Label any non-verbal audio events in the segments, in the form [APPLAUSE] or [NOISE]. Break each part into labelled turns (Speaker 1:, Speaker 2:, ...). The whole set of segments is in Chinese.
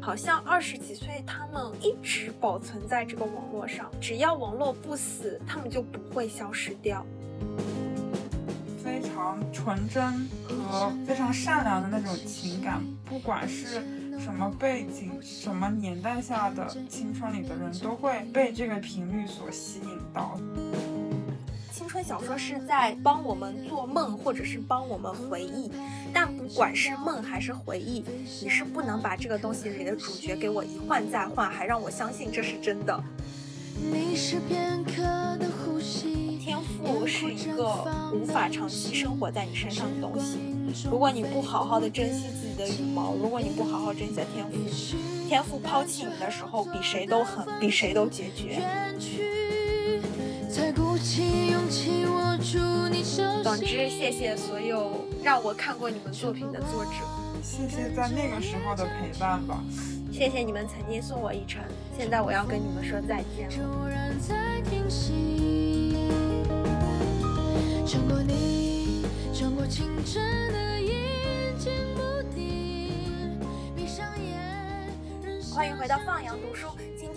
Speaker 1: 好像二十几岁，他们一直保存在这个网络上，只要网络不死，他们就不会消失掉。
Speaker 2: 非常纯真和非常善良的那种情感，不管是什么背景、什么年代下的青春里的人，都会被这个频率所吸引到。
Speaker 1: 小说是在帮我们做梦，或者是帮我们回忆。但不管是梦还是回忆，你是不能把这个东西里的主角给我一换再换，还让我相信这是真的。天赋是一个无法长期生活在你身上的东西。如果你不好好的珍惜自己的羽毛，如果你不好好珍惜天赋，天赋抛弃你的时候，比谁都狠，比谁都决绝。总之，谢谢所有让我看过你们作品的作者，
Speaker 2: 谢谢在那个时候的陪伴吧，
Speaker 1: 谢谢你们曾经送我一程，现在我要跟你们说再见了。欢迎回到放羊读书。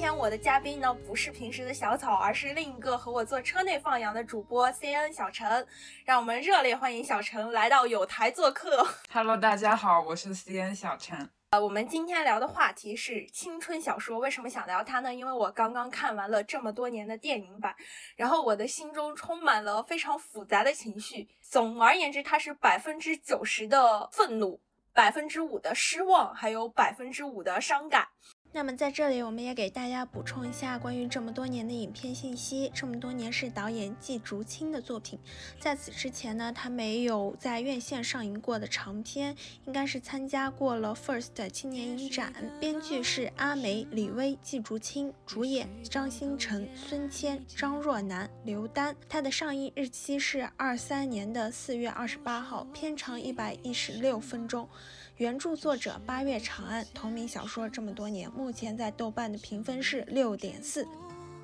Speaker 1: 今天我的嘉宾呢，不是平时的小草，而是另一个和我坐车内放羊的主播 C N 小陈。让我们热烈欢迎小陈来到有台做客。
Speaker 2: Hello，大家好，我是 C N 小陈。
Speaker 1: 呃，我们今天聊的话题是青春小说。为什么想聊它呢？因为我刚刚看完了这么多年的电影版，然后我的心中充满了非常复杂的情绪。总而言之，它是百分之九十的愤怒。百分之五的失望，还有百分之五的伤感。那么在这里，我们也给大家补充一下关于这么多年的影片信息。这么多年是导演季竹青的作品，在此之前呢，他没有在院线上映过的长片，应该是参加过了 First 青年影展。编剧是阿梅、李薇、季竹青，主演张新成、孙谦、张若楠、刘丹。它的上映日期是二三年的四月二十八号，片长一百一十六分钟。原著作者八月长安同名小说这么多年，目前在豆瓣的评分是六点四。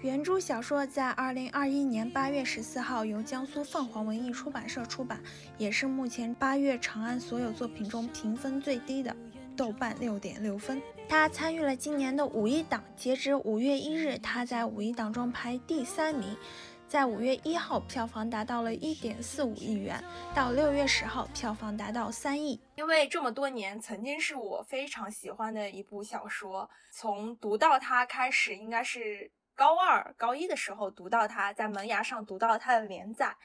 Speaker 1: 原著小说在二零二一年八月十四号由江苏凤凰文艺出版社出版，也是目前八月长安所有作品中评分最低的，豆瓣六点六分。他参与了今年的五一档，截止五月一日，他在五一档中排第三名。在五月一号，票房达到了一点四五亿元，到六月十号，票房达到三亿。因为这么多年，曾经是我非常喜欢的一部小说，从读到它开始，应该是高二、高一的时候读到它，在门牙上读到它的连载，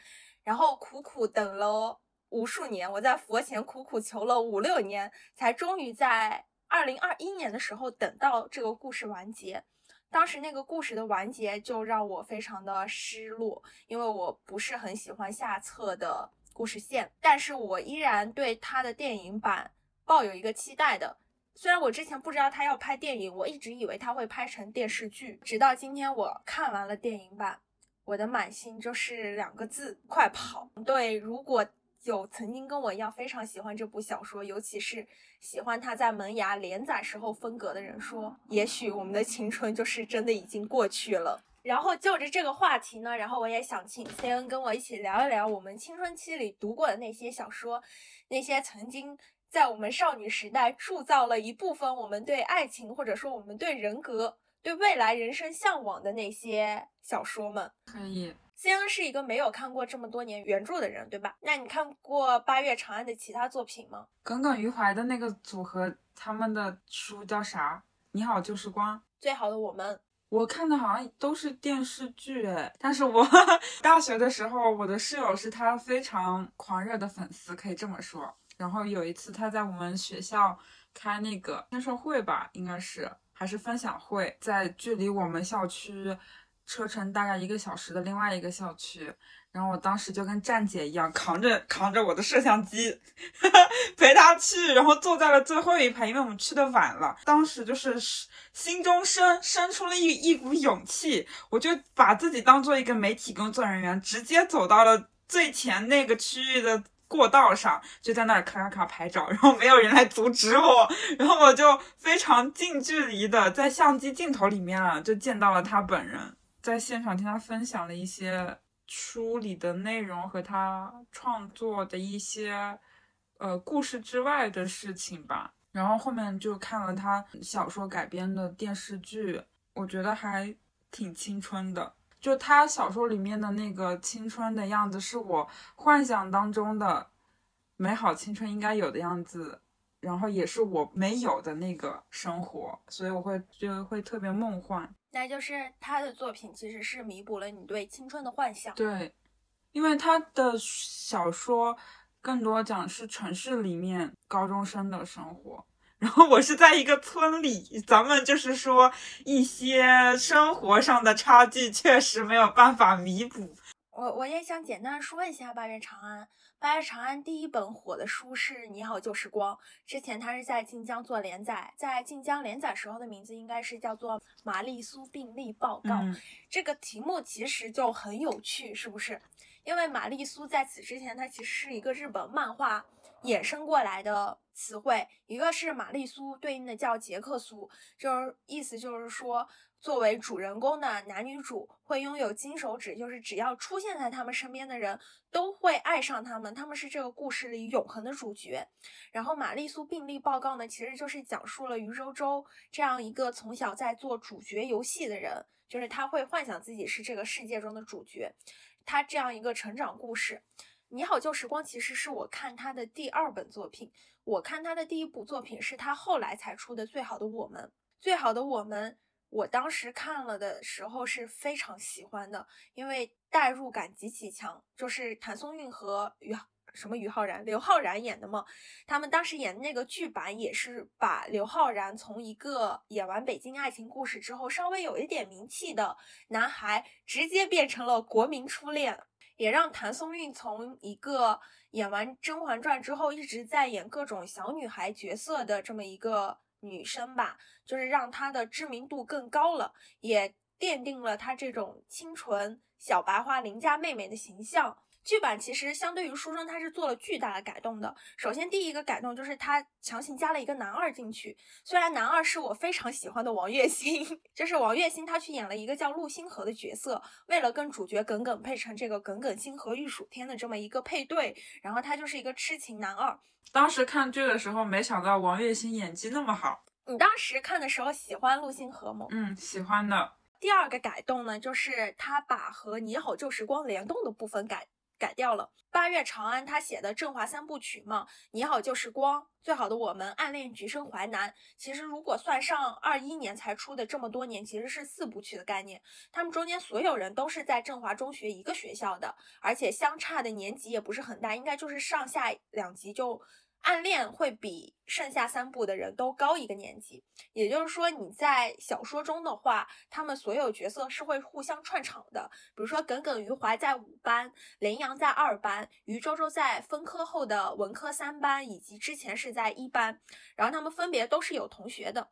Speaker 1: 然后苦苦等了无数年，我在佛前苦苦求了五六年，才终于在二零二一年的时候等到这个故事完结。当时那个故事的完结就让我非常的失落，因为我不是很喜欢下册的故事线，但是我依然对他的电影版抱有一个期待的。虽然我之前不知道他要拍电影，我一直以为他会拍成电视剧，直到今天我看完了电影版，我的满心就是两个字：快跑！对，如果。有曾经跟我一样非常喜欢这部小说，尤其是喜欢他在门牙连载时候风格的人说，也许我们的青春就是真的已经过去了。然后就着这个话题呢，然后我也想请 C N 跟我一起聊一聊我们青春期里读过的那些小说，那些曾经在我们少女时代铸造了一部分我们对爱情或者说我们对人格、对未来人生向往的那些小说们。
Speaker 2: 可以。
Speaker 1: C N 是一个没有看过这么多年原著的人，对吧？那你看过八月长安的其他作品吗？
Speaker 2: 耿耿于怀的那个组合，他们的书叫啥？你好旧时光，
Speaker 1: 最好的我们。
Speaker 2: 我看的好像都是电视剧，哎，但是我 [LAUGHS] 大学的时候，我的室友是他非常狂热的粉丝，可以这么说。然后有一次他在我们学校开那个签售会吧，应该是还是分享会，在距离我们校区。车程大概一个小时的另外一个校区，然后我当时就跟站姐一样，扛着扛着我的摄像机 [LAUGHS] 陪他去，然后坐在了最后一排，因为我们去的晚了。当时就是心中生生出了一一股勇气，我就把自己当做一个媒体工作人员，直接走到了最前那个区域的过道上，就在那儿咔咔咔拍照，然后没有人来阻止我，然后我就非常近距离的在相机镜头里面啊，就见到了他本人。在现场听他分享了一些书里的内容和他创作的一些呃故事之外的事情吧。然后后面就看了他小说改编的电视剧，我觉得还挺青春的。就他小说里面的那个青春的样子，是我幻想当中的美好青春应该有的样子，然后也是我没有的那个生活，所以我会就会特别梦幻。
Speaker 1: 那就是他的作品其实是弥补了你对青春的幻想。
Speaker 2: 对，因为他的小说更多讲是城市里面高中生的生活。然后我是在一个村里，咱们就是说一些生活上的差距确实没有办法弥补。
Speaker 1: 我我也想简单说一下《八月长安》。《八月长安》第一本火的书是《你好旧时光》，之前它是在晋江做连载，在晋江连载时候的名字应该是叫做《玛丽苏病例报告》。这个题目其实就很有趣，是不是？因为玛丽苏在此之前，它其实是一个日本漫画。衍生过来的词汇，一个是玛丽苏，对应的叫杰克苏，就是意思就是说，作为主人公的男女主会拥有金手指，就是只要出现在他们身边的人都会爱上他们，他们是这个故事里永恒的主角。然后玛丽苏病例报告呢，其实就是讲述了余周周这样一个从小在做主角游戏的人，就是他会幻想自己是这个世界中的主角，他这样一个成长故事。你好旧时光其实是我看他的第二本作品，我看他的第一部作品是他后来才出的《最好的我们》。《最好的我们》，我当时看了的时候是非常喜欢的，因为代入感极其强。就是谭松韵和于什么于浩然、刘昊然演的嘛，他们当时演的那个剧版也是把刘昊然从一个演完《北京爱情故事》之后稍微有一点名气的男孩，直接变成了国民初恋。也让谭松韵从一个演完《甄嬛传》之后一直在演各种小女孩角色的这么一个女生吧，就是让她的知名度更高了，也奠定了她这种清纯小白花邻家妹妹的形象。剧版其实相对于书中，它是做了巨大的改动的。首先，第一个改动就是它强行加了一个男二进去。虽然男二是我非常喜欢的王栎鑫，[LAUGHS] 就是王栎鑫，他去演了一个叫陆星河的角色，为了跟主角耿耿配成这个耿耿星河玉蜀天的这么一个配对，然后他就是一个痴情男二。
Speaker 2: 当时看剧的时候，没想到王栎鑫演技那么好。
Speaker 1: 你当时看的时候喜欢陆星河吗？
Speaker 2: 嗯，喜欢的。
Speaker 1: 第二个改动呢，就是他把和你好旧时光联动的部分改。改掉了。八月长安他写的振华三部曲嘛，你好旧时光，最好的我们，暗恋橘生淮南。其实如果算上二一年才出的这么多年，其实是四部曲的概念。他们中间所有人都是在振华中学一个学校的，而且相差的年级也不是很大，应该就是上下两级就。暗恋会比剩下三部的人都高一个年级，也就是说你在小说中的话，他们所有角色是会互相串场的。比如说耿耿于怀在五班，林阳在二班，余周周在分科后的文科三班，以及之前是在一班，然后他们分别都是有同学的。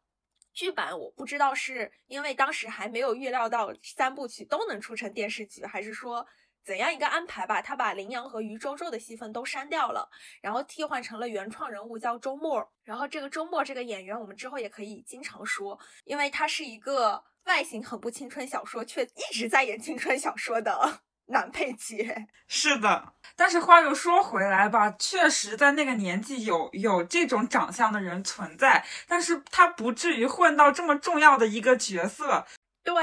Speaker 1: 剧版我不知道是因为当时还没有预料到三部曲都能出成电视剧，还是说。怎样一个安排吧？他把林阳和于周周的戏份都删掉了，然后替换成了原创人物叫周末。然后这个周末这个演员，我们之后也可以经常说，因为他是一个外形很不青春小说，却一直在演青春小说的 [LAUGHS] 男配角。
Speaker 2: 是的，但是话又说回来吧，确实在那个年纪有有这种长相的人存在，但是他不至于混到这么重要的一个角色。
Speaker 1: 对。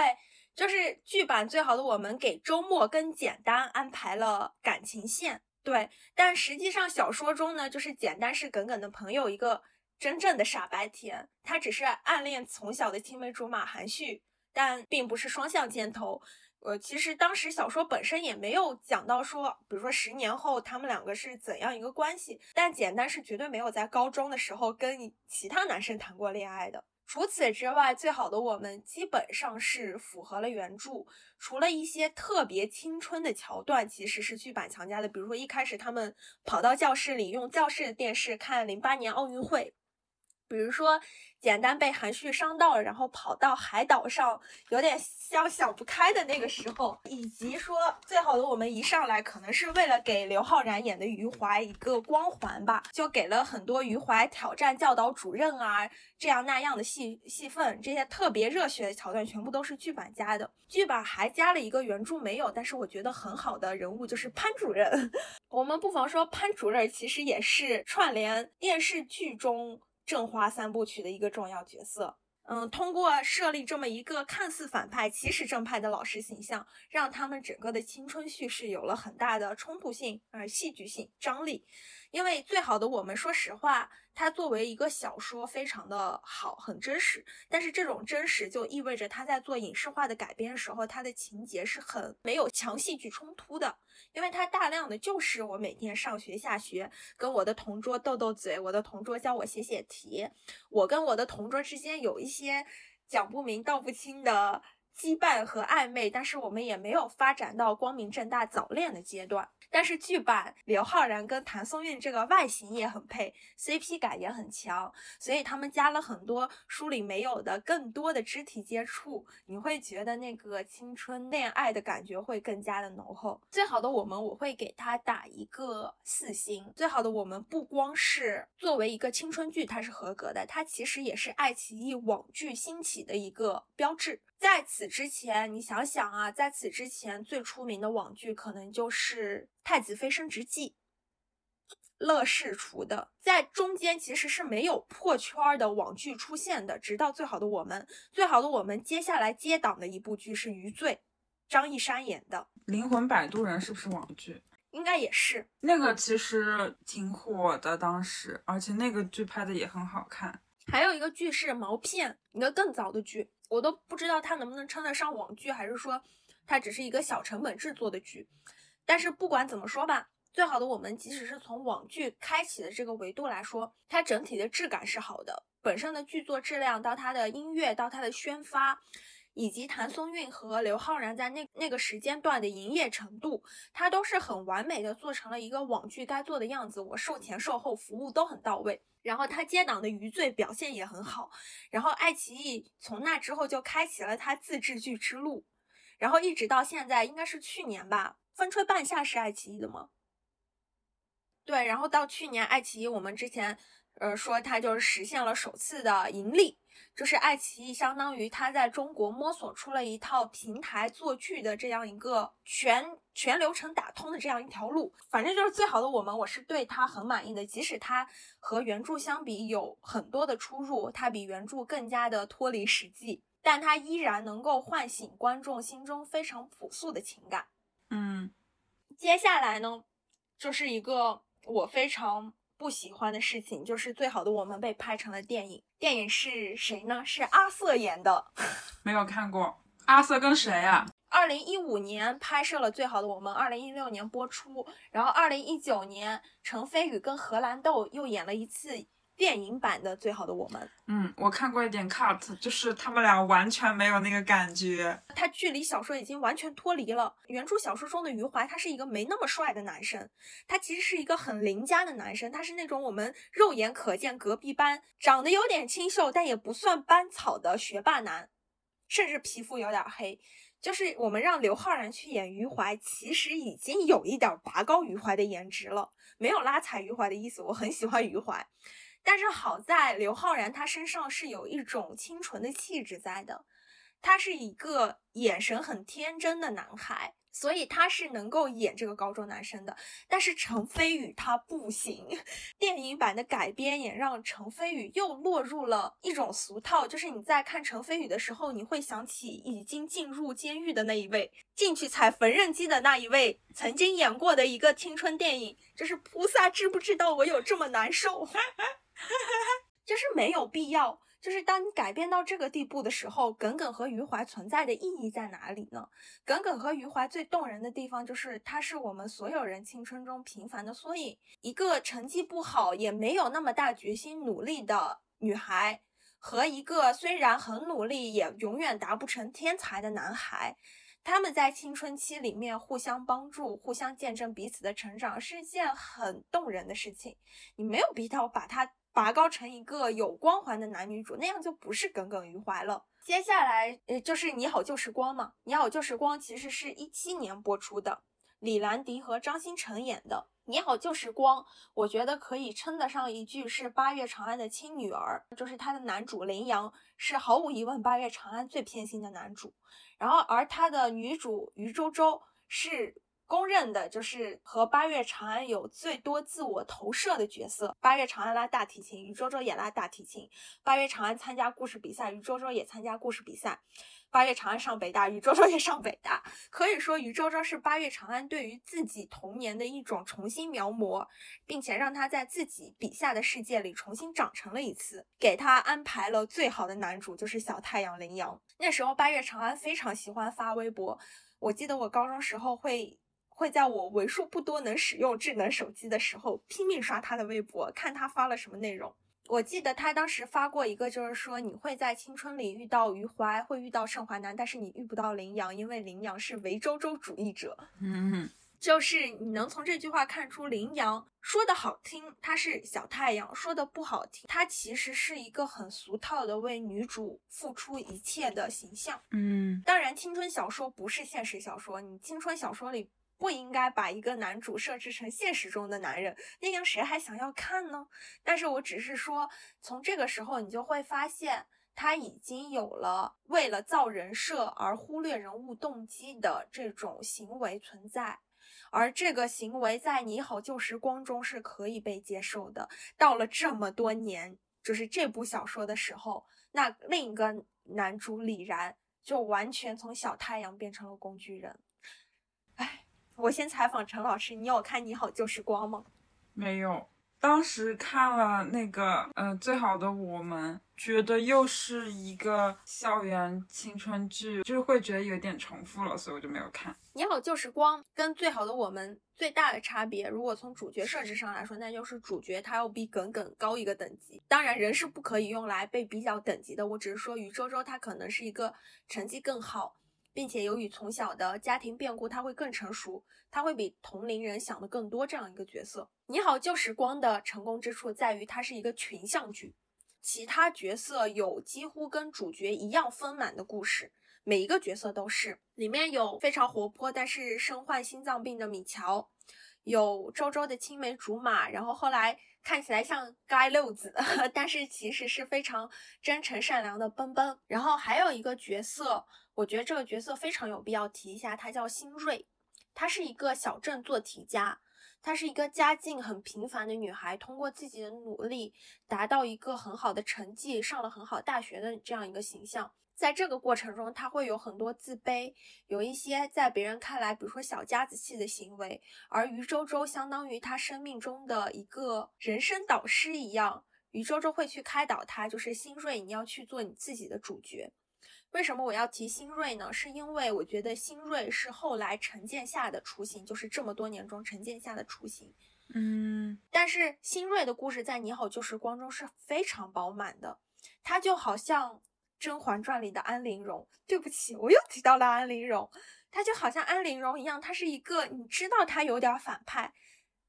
Speaker 1: 就是剧版最好的我们给周末跟简单安排了感情线，对，但实际上小说中呢，就是简单是耿耿的朋友，一个真正的傻白甜，他只是暗恋从小的青梅竹马韩旭，但并不是双向箭头。呃，其实当时小说本身也没有讲到说，比如说十年后他们两个是怎样一个关系，但简单是绝对没有在高中的时候跟其他男生谈过恋爱的。除此之外，最好的我们基本上是符合了原著，除了一些特别青春的桥段，其实是剧版强加的。比如说一开始他们跑到教室里用教室的电视看零八年奥运会，比如说，简单被含蓄伤到了，然后跑到海岛上，有点像想不开的那个时候，以及说最好的我们一上来可能是为了给刘昊然演的余淮一个光环吧，就给了很多余淮挑战教导主任啊这样那样的戏戏份，这些特别热血的桥段全部都是剧版加的。剧版还加了一个原著没有，但是我觉得很好的人物就是潘主任。[LAUGHS] 我们不妨说潘主任其实也是串联电视剧中。正花三部曲的一个重要角色，嗯，通过设立这么一个看似反派，其实正派的老师形象，让他们整个的青春叙事有了很大的冲突性、而，戏剧性、张力。因为最好的我们，说实话。它作为一个小说，非常的好，很真实。但是这种真实就意味着它在做影视化的改编时候，它的情节是很没有强戏剧冲突的，因为它大量的就是我每天上学下学，跟我的同桌斗斗嘴，我的同桌教我写写题，我跟我的同桌之间有一些讲不明道不清的。羁绊和暧昧，但是我们也没有发展到光明正大早恋的阶段。但是剧版刘昊然跟谭松韵这个外形也很配，CP 感也很强，所以他们加了很多书里没有的更多的肢体接触，你会觉得那个青春恋爱的感觉会更加的浓厚。最好的我们，我会给他打一个四星。最好的我们不光是作为一个青春剧，它是合格的，它其实也是爱奇艺网剧兴起的一个标志。在此之前，你想想啊，在此之前最出名的网剧可能就是《太子妃升职记》，乐视出的。在中间其实是没有破圈的网剧出现的，直到《最好的我们》。《最好的我们》接下来接档的一部剧是《余罪》，张一山演的《
Speaker 2: 灵魂摆渡人》是不是网剧？
Speaker 1: 应该也是。
Speaker 2: 那个其实挺火的，当时，而且那个剧拍的也很好看。
Speaker 1: 还有一个剧是《毛片》，一个更早的剧。我都不知道它能不能称得上网剧，还是说它只是一个小成本制作的剧。但是不管怎么说吧，最好的我们即使是从网剧开启的这个维度来说，它整体的质感是好的，本身的剧作质量到它的音乐到它的宣发，以及谭松韵和刘昊然在那那个时间段的营业程度，它都是很完美的做成了一个网剧该做的样子。我售前售后服务都很到位。然后他接档的《余罪》表现也很好，然后爱奇艺从那之后就开启了他自制剧之路，然后一直到现在，应该是去年吧，《风吹半夏》是爱奇艺的吗？对，然后到去年，爱奇艺我们之前呃说它就是实现了首次的盈利。就是爱奇艺，相当于它在中国摸索出了一套平台做剧的这样一个全全流程打通的这样一条路。反正就是最好的我们，我是对它很满意的。即使它和原著相比有很多的出入，它比原著更加的脱离实际，但它依然能够唤醒观众心中非常朴素的情感。
Speaker 2: 嗯，
Speaker 1: 接下来呢，就是一个我非常。不喜欢的事情就是最好的我们被拍成了电影。电影是谁呢？是阿瑟演的。[LAUGHS]
Speaker 2: 没有看过。阿瑟跟谁啊？
Speaker 1: 二零一五年拍摄了最好的我们，二零一六年播出，然后二零一九年陈飞宇跟荷兰豆又演了一次。电影版的最好的我们，
Speaker 2: 嗯，我看过一点 cut，就是他们俩完全没有那个感觉，
Speaker 1: 他距离小说已经完全脱离了。原著小说中的余淮，他是一个没那么帅的男生，他其实是一个很邻家的男生，他是那种我们肉眼可见隔壁班长得有点清秀，但也不算班草的学霸男，甚至皮肤有点黑。就是我们让刘昊然去演余淮，其实已经有一点拔高余淮的颜值了，没有拉踩余淮的意思。我很喜欢余淮。但是好在刘昊然他身上是有一种清纯的气质在的，他是一个眼神很天真的男孩，所以他是能够演这个高中男生的。但是陈飞宇他不行，电影版的改编也让陈飞宇又落入了一种俗套，就是你在看陈飞宇的时候，你会想起已经进入监狱的那一位，进去踩缝纫机的那一位，曾经演过的一个青春电影，就是菩萨知不知道我有这么难受？[LAUGHS] [LAUGHS] 就是没有必要。就是当你改变到这个地步的时候，耿耿和余淮存在的意义在哪里呢？耿耿和余淮最动人的地方就是，她是我们所有人青春中平凡的缩影。一个成绩不好，也没有那么大决心努力的女孩，和一个虽然很努力，也永远达不成天才的男孩。他们在青春期里面互相帮助、互相见证彼此的成长，是一件很动人的事情。你没有必要把它。拔高成一个有光环的男女主，那样就不是耿耿于怀了。接下来，呃，就是《你好旧时光》嘛，《你好旧时光》其实是一七年播出的，李兰迪和张新成演的。你好旧时光，我觉得可以称得上一句是八月长安的亲女儿，就是他的男主林阳是毫无疑问八月长安最偏心的男主，然后而他的女主于周周是。公认的就是和八月长安有最多自我投射的角色。八月长安拉大提琴，于周周也拉大提琴。八月长安参加故事比赛，于周周也参加故事比赛。八月长安上北大，于周周也上北大。可以说，于周周是八月长安对于自己童年的一种重新描摹，并且让他在自己笔下的世界里重新长成了一次。给他安排了最好的男主，就是小太阳林阳。那时候，八月长安非常喜欢发微博。我记得我高中时候会。会在我为数不多能使用智能手机的时候，拼命刷他的微博，看他发了什么内容。我记得他当时发过一个，就是说你会在青春里遇到余淮，会遇到盛淮南，但是你遇不到林阳，因为林阳是维州州主义者。
Speaker 2: 嗯，
Speaker 1: 就是你能从这句话看出，林阳说的好听，他是小太阳；说的不好听，他其实是一个很俗套的为女主付出一切的形象。
Speaker 2: 嗯，
Speaker 1: 当然，青春小说不是现实小说，你青春小说里。不应该把一个男主设置成现实中的男人，那样谁还想要看呢？但是我只是说，从这个时候你就会发现，他已经有了为了造人设而忽略人物动机的这种行为存在，而这个行为在《你好旧时光》中是可以被接受的。到了这么多年，就是这部小说的时候，那另一个男主李然就完全从小太阳变成了工具人，我先采访陈老师，你有看《你好旧时光》吗？
Speaker 2: 没有，当时看了那个，呃，最好的我们，觉得又是一个校园青春剧，就是会觉得有点重复了，所以我就没有看。
Speaker 1: 《你好旧时光》跟最好的我们最大的差别，如果从主角设置上来说，那就是主角他要比耿耿高一个等级。当然，人是不可以用来被比较等级的，我只是说余周周他可能是一个成绩更好。并且由于从小的家庭变故，他会更成熟，他会比同龄人想的更多。这样一个角色，《你好旧时光》的成功之处在于它是一个群像剧，其他角色有几乎跟主角一样丰满的故事，每一个角色都是。里面有非常活泼但是身患心脏病的米乔，有周周的青梅竹马，然后后来看起来像街六子，[LAUGHS] 但是其实是非常真诚善良的奔奔。然后还有一个角色。我觉得这个角色非常有必要提一下，她叫辛瑞，她是一个小镇做题家，她是一个家境很平凡的女孩，通过自己的努力达到一个很好的成绩，上了很好大学的这样一个形象。在这个过程中，他会有很多自卑，有一些在别人看来，比如说小家子气的行为，而于周周相当于他生命中的一个人生导师一样，于周周会去开导他，就是新锐，你要去做你自己的主角。为什么我要提新锐呢？是因为我觉得新锐是后来陈建夏的雏形，就是这么多年中陈建夏的雏形。
Speaker 2: 嗯，
Speaker 1: 但是新锐的故事在《你好旧时光》中是非常饱满的，他就好像《甄嬛传》里的安陵容。对不起，我又提到了安陵容，他就好像安陵容一样，他是一个你知道他有点反派，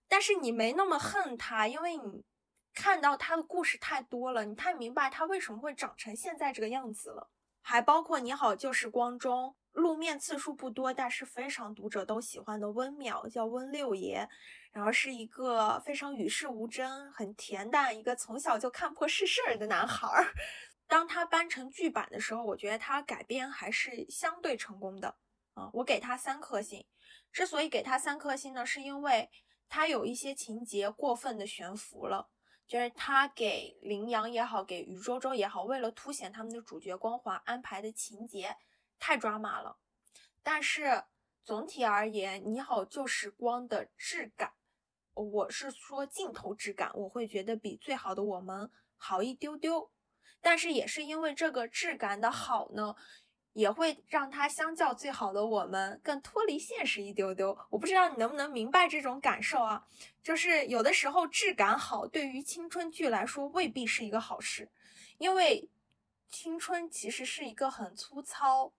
Speaker 1: 但是你没那么恨他，因为你看到他的故事太多了，你太明白他为什么会长成现在这个样子了。还包括《你好旧时光》中露面次数不多，但是非常读者都喜欢的温淼，叫温六爷，然后是一个非常与世无争、很恬淡，一个从小就看破世事的男孩儿。当他搬成剧版的时候，我觉得他改编还是相对成功的啊，我给他三颗星。之所以给他三颗星呢，是因为他有一些情节过分的悬浮了。就是他给羚羊也好，给于周周也好，为了凸显他们的主角光环，安排的情节太抓马了。但是总体而言，《你好旧时光》的质感，我是说镜头质感，我会觉得比最好的我们好一丢丢。但是也是因为这个质感的好呢。也会让它相较最好的我们更脱离现实一丢丢。我不知道你能不能明白这种感受啊？就是有的时候质感好，对于青春剧来说未必是一个好事，因为青春其实是一个很粗糙，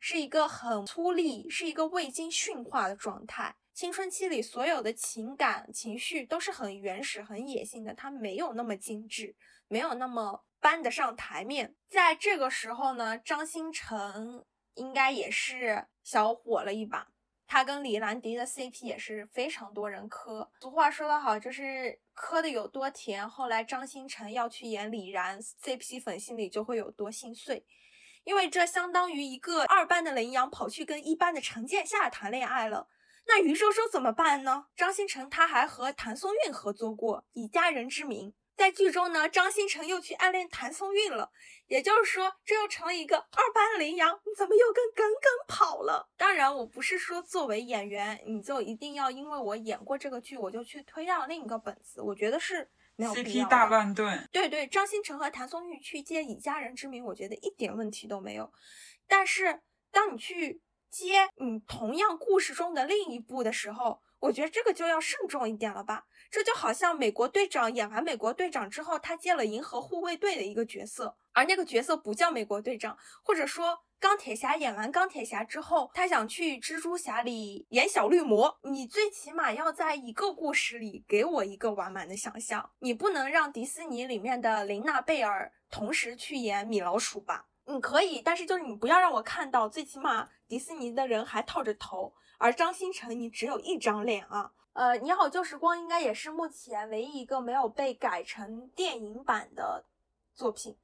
Speaker 1: 是一个很粗粝，是一个未经驯化的状态。青春期里所有的情感情绪都是很原始、很野性的，它没有那么精致，没有那么搬得上台面。在这个时候呢，张新成应该也是小火了一把。他跟李兰迪的 CP 也是非常多人磕。俗话说得好，就是磕的有多甜，后来张新成要去演李然，CP 粉心里就会有多心碎，因为这相当于一个二班的林阳跑去跟一班的陈建夏谈恋爱了。那于周周怎么办呢？张新成他还和谭松韵合作过，以家人之名。在剧中呢，张新成又去暗恋谭松韵了，也就是说，这又成了一个二班羚羊，你怎么又跟耿耿跑了？当然，我不是说作为演员你就一定要因为我演过这个剧，我就去推让另一个本子，我觉得是没有必要
Speaker 2: CP 大乱炖，
Speaker 1: 对对，张新成和谭松韵去接以家人之名，我觉得一点问题都没有。但是当你去接你同样故事中的另一部的时候，我觉得这个就要慎重一点了吧。这就好像美国队长演完美国队长之后，他接了银河护卫队的一个角色，而那个角色不叫美国队长，或者说钢铁侠演完钢铁侠之后，他想去蜘蛛侠里演小绿魔，你最起码要在一个故事里给我一个完满的想象，你不能让迪士尼里面的琳娜贝尔同时去演米老鼠吧？你可以，但是就是你不要让我看到，最起码迪士尼的人还套着头，而张新成你只有一张脸啊。呃，你好旧时光应该也是目前唯一一个没有被改成电影版的作品。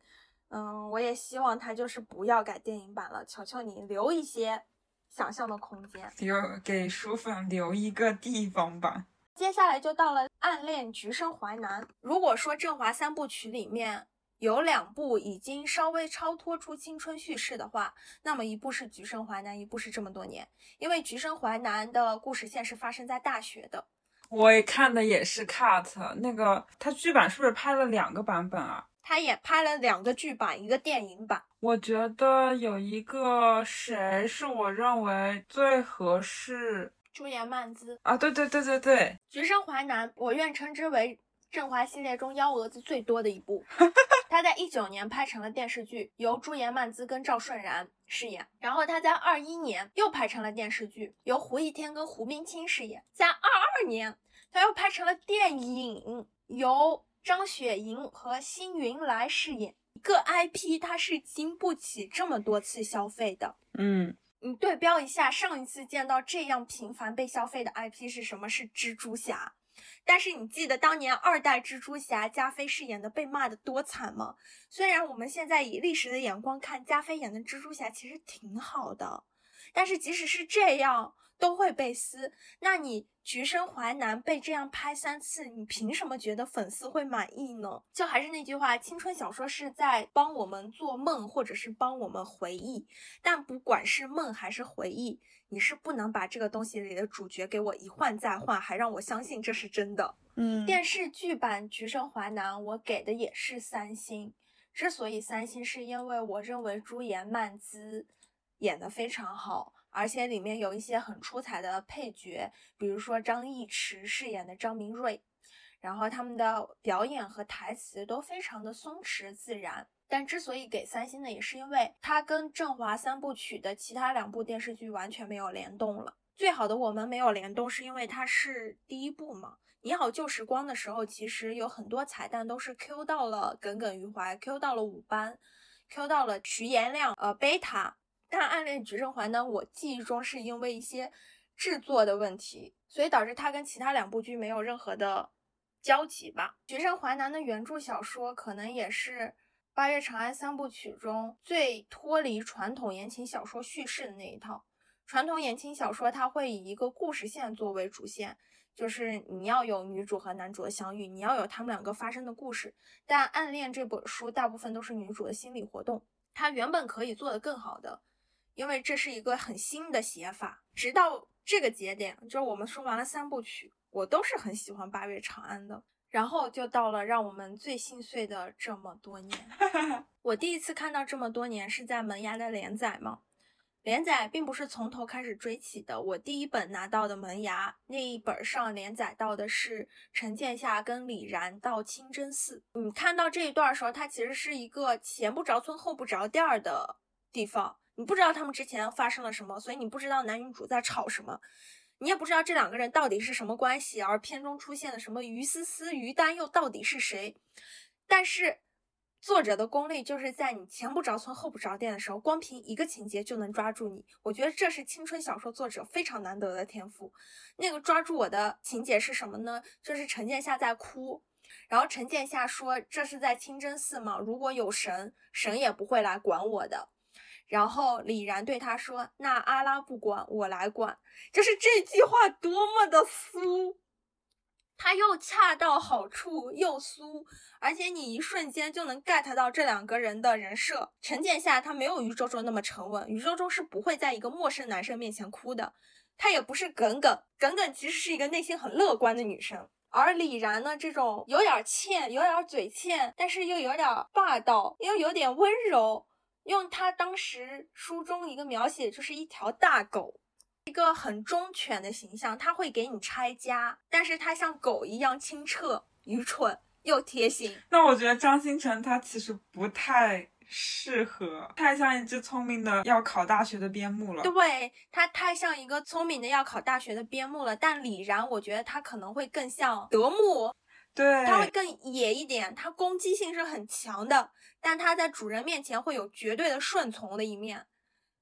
Speaker 1: 嗯，我也希望它就是不要改电影版了，求求你留一些想象的空间，
Speaker 2: 留给书粉留一个地方吧。
Speaker 1: 接下来就到了《暗恋橘生淮南》。如果说振华三部曲里面，有两部已经稍微超脱出青春叙事的话，那么一部是《橘生淮南》，一部是这么多年。因为《橘生淮南》的故事线是发生在大学的。
Speaker 2: 我也看的也是 cut，那个他剧版是不是拍了两个版本啊？
Speaker 1: 他也拍了两个剧版，一个电影版。
Speaker 2: 我觉得有一个谁是我认为最合适，
Speaker 1: 朱颜曼姿
Speaker 2: 啊，对对对对对，《
Speaker 1: 橘生淮南》我愿称之为。振华系列中幺蛾子最多的一部，[LAUGHS] 他在一九年拍成了电视剧，由朱颜曼姿跟赵顺然饰演。然后他在二一年又拍成了电视剧，由胡一天跟胡冰卿饰演。在二二年，他又拍成了电影，由张雪迎和辛云来饰演。一个 IP 它是经不起这么多次消费的。
Speaker 2: 嗯，
Speaker 1: 你对标一下，上一次见到这样频繁被消费的 IP 是什么？是蜘蛛侠。但是你记得当年二代蜘蛛侠加菲饰演的被骂的多惨吗？虽然我们现在以历史的眼光看，加菲演的蜘蛛侠其实挺好的，但是即使是这样。都会被撕，那你《橘生淮南》被这样拍三次，你凭什么觉得粉丝会满意呢？就还是那句话，青春小说是在帮我们做梦，或者是帮我们回忆。但不管是梦还是回忆，你是不能把这个东西里的主角给我一换再换，还让我相信这是真的。
Speaker 2: 嗯，
Speaker 1: 电视剧版《橘生淮南》，我给的也是三星。之所以三星，是因为我认为朱颜曼姿演的非常好。而且里面有一些很出彩的配角，比如说张艺驰饰演的张明瑞，然后他们的表演和台词都非常的松弛自然。但之所以给三星呢，也是因为它跟振华三部曲的其他两部电视剧完全没有联动了。最好的我们没有联动，是因为它是第一部嘛。你好旧时光的时候，其实有很多彩蛋都是 Q 到了耿耿于怀，Q 到了五班，Q 到了徐延亮，呃，贝塔。但《暗恋橘生淮南》，我记忆中是因为一些制作的问题，所以导致它跟其他两部剧没有任何的交集吧。《橘生淮南》的原著小说可能也是《八月长安三部曲》中最脱离传统言情小说叙事的那一套。传统言情小说它会以一个故事线作为主线，就是你要有女主和男主的相遇，你要有他们两个发生的故事。但《暗恋》这本书大部分都是女主的心理活动，它原本可以做得更好的。因为这是一个很新的写法，直到这个节点，就是我们说完了三部曲，我都是很喜欢八月长安的。然后就到了让我们最心碎的这么多年。[LAUGHS] 我第一次看到这么多年是在《萌芽》的连载嘛？连载并不是从头开始追起的。我第一本拿到的《萌芽》那一本上连载到的是陈建夏跟李然到清真寺。你看到这一段的时候，它其实是一个前不着村后不着店儿的地方。你不知道他们之前发生了什么，所以你不知道男女主在吵什么。你也不知道这两个人到底是什么关系，而片中出现的什么于思思、于丹又到底是谁？但是作者的功力就是在你前不着村后不着店的时候，光凭一个情节就能抓住你。我觉得这是青春小说作者非常难得的天赋。那个抓住我的情节是什么呢？就是陈建夏在哭，然后陈建夏说：“这是在清真寺吗？如果有神，神也不会来管我的。”然后李然对他说：“那阿拉不管，我来管。”就是这句话多么的酥，他又恰到好处，又酥，而且你一瞬间就能 get 到这两个人的人设。陈建夏他没有于周周那么沉稳，于周周是不会在一个陌生男生面前哭的，他也不是耿耿，耿耿其实是一个内心很乐观的女生。而李然呢，这种有点欠，有点嘴欠，但是又有点霸道，又有点温柔。用他当时书中一个描写，就是一条大狗，一个很忠犬的形象。他会给你拆家，但是他像狗一样清澈、愚蠢又贴心。
Speaker 2: 那我觉得张新成他其实不太适合，太像一只聪明的要考大学的边牧了。
Speaker 1: 对他太像一个聪明的要考大学的边牧了。但李然，我觉得他可能会更像德牧。
Speaker 2: 对，
Speaker 1: 它会更野一点，它攻击性是很强的，但它在主人面前会有绝对的顺从的一面，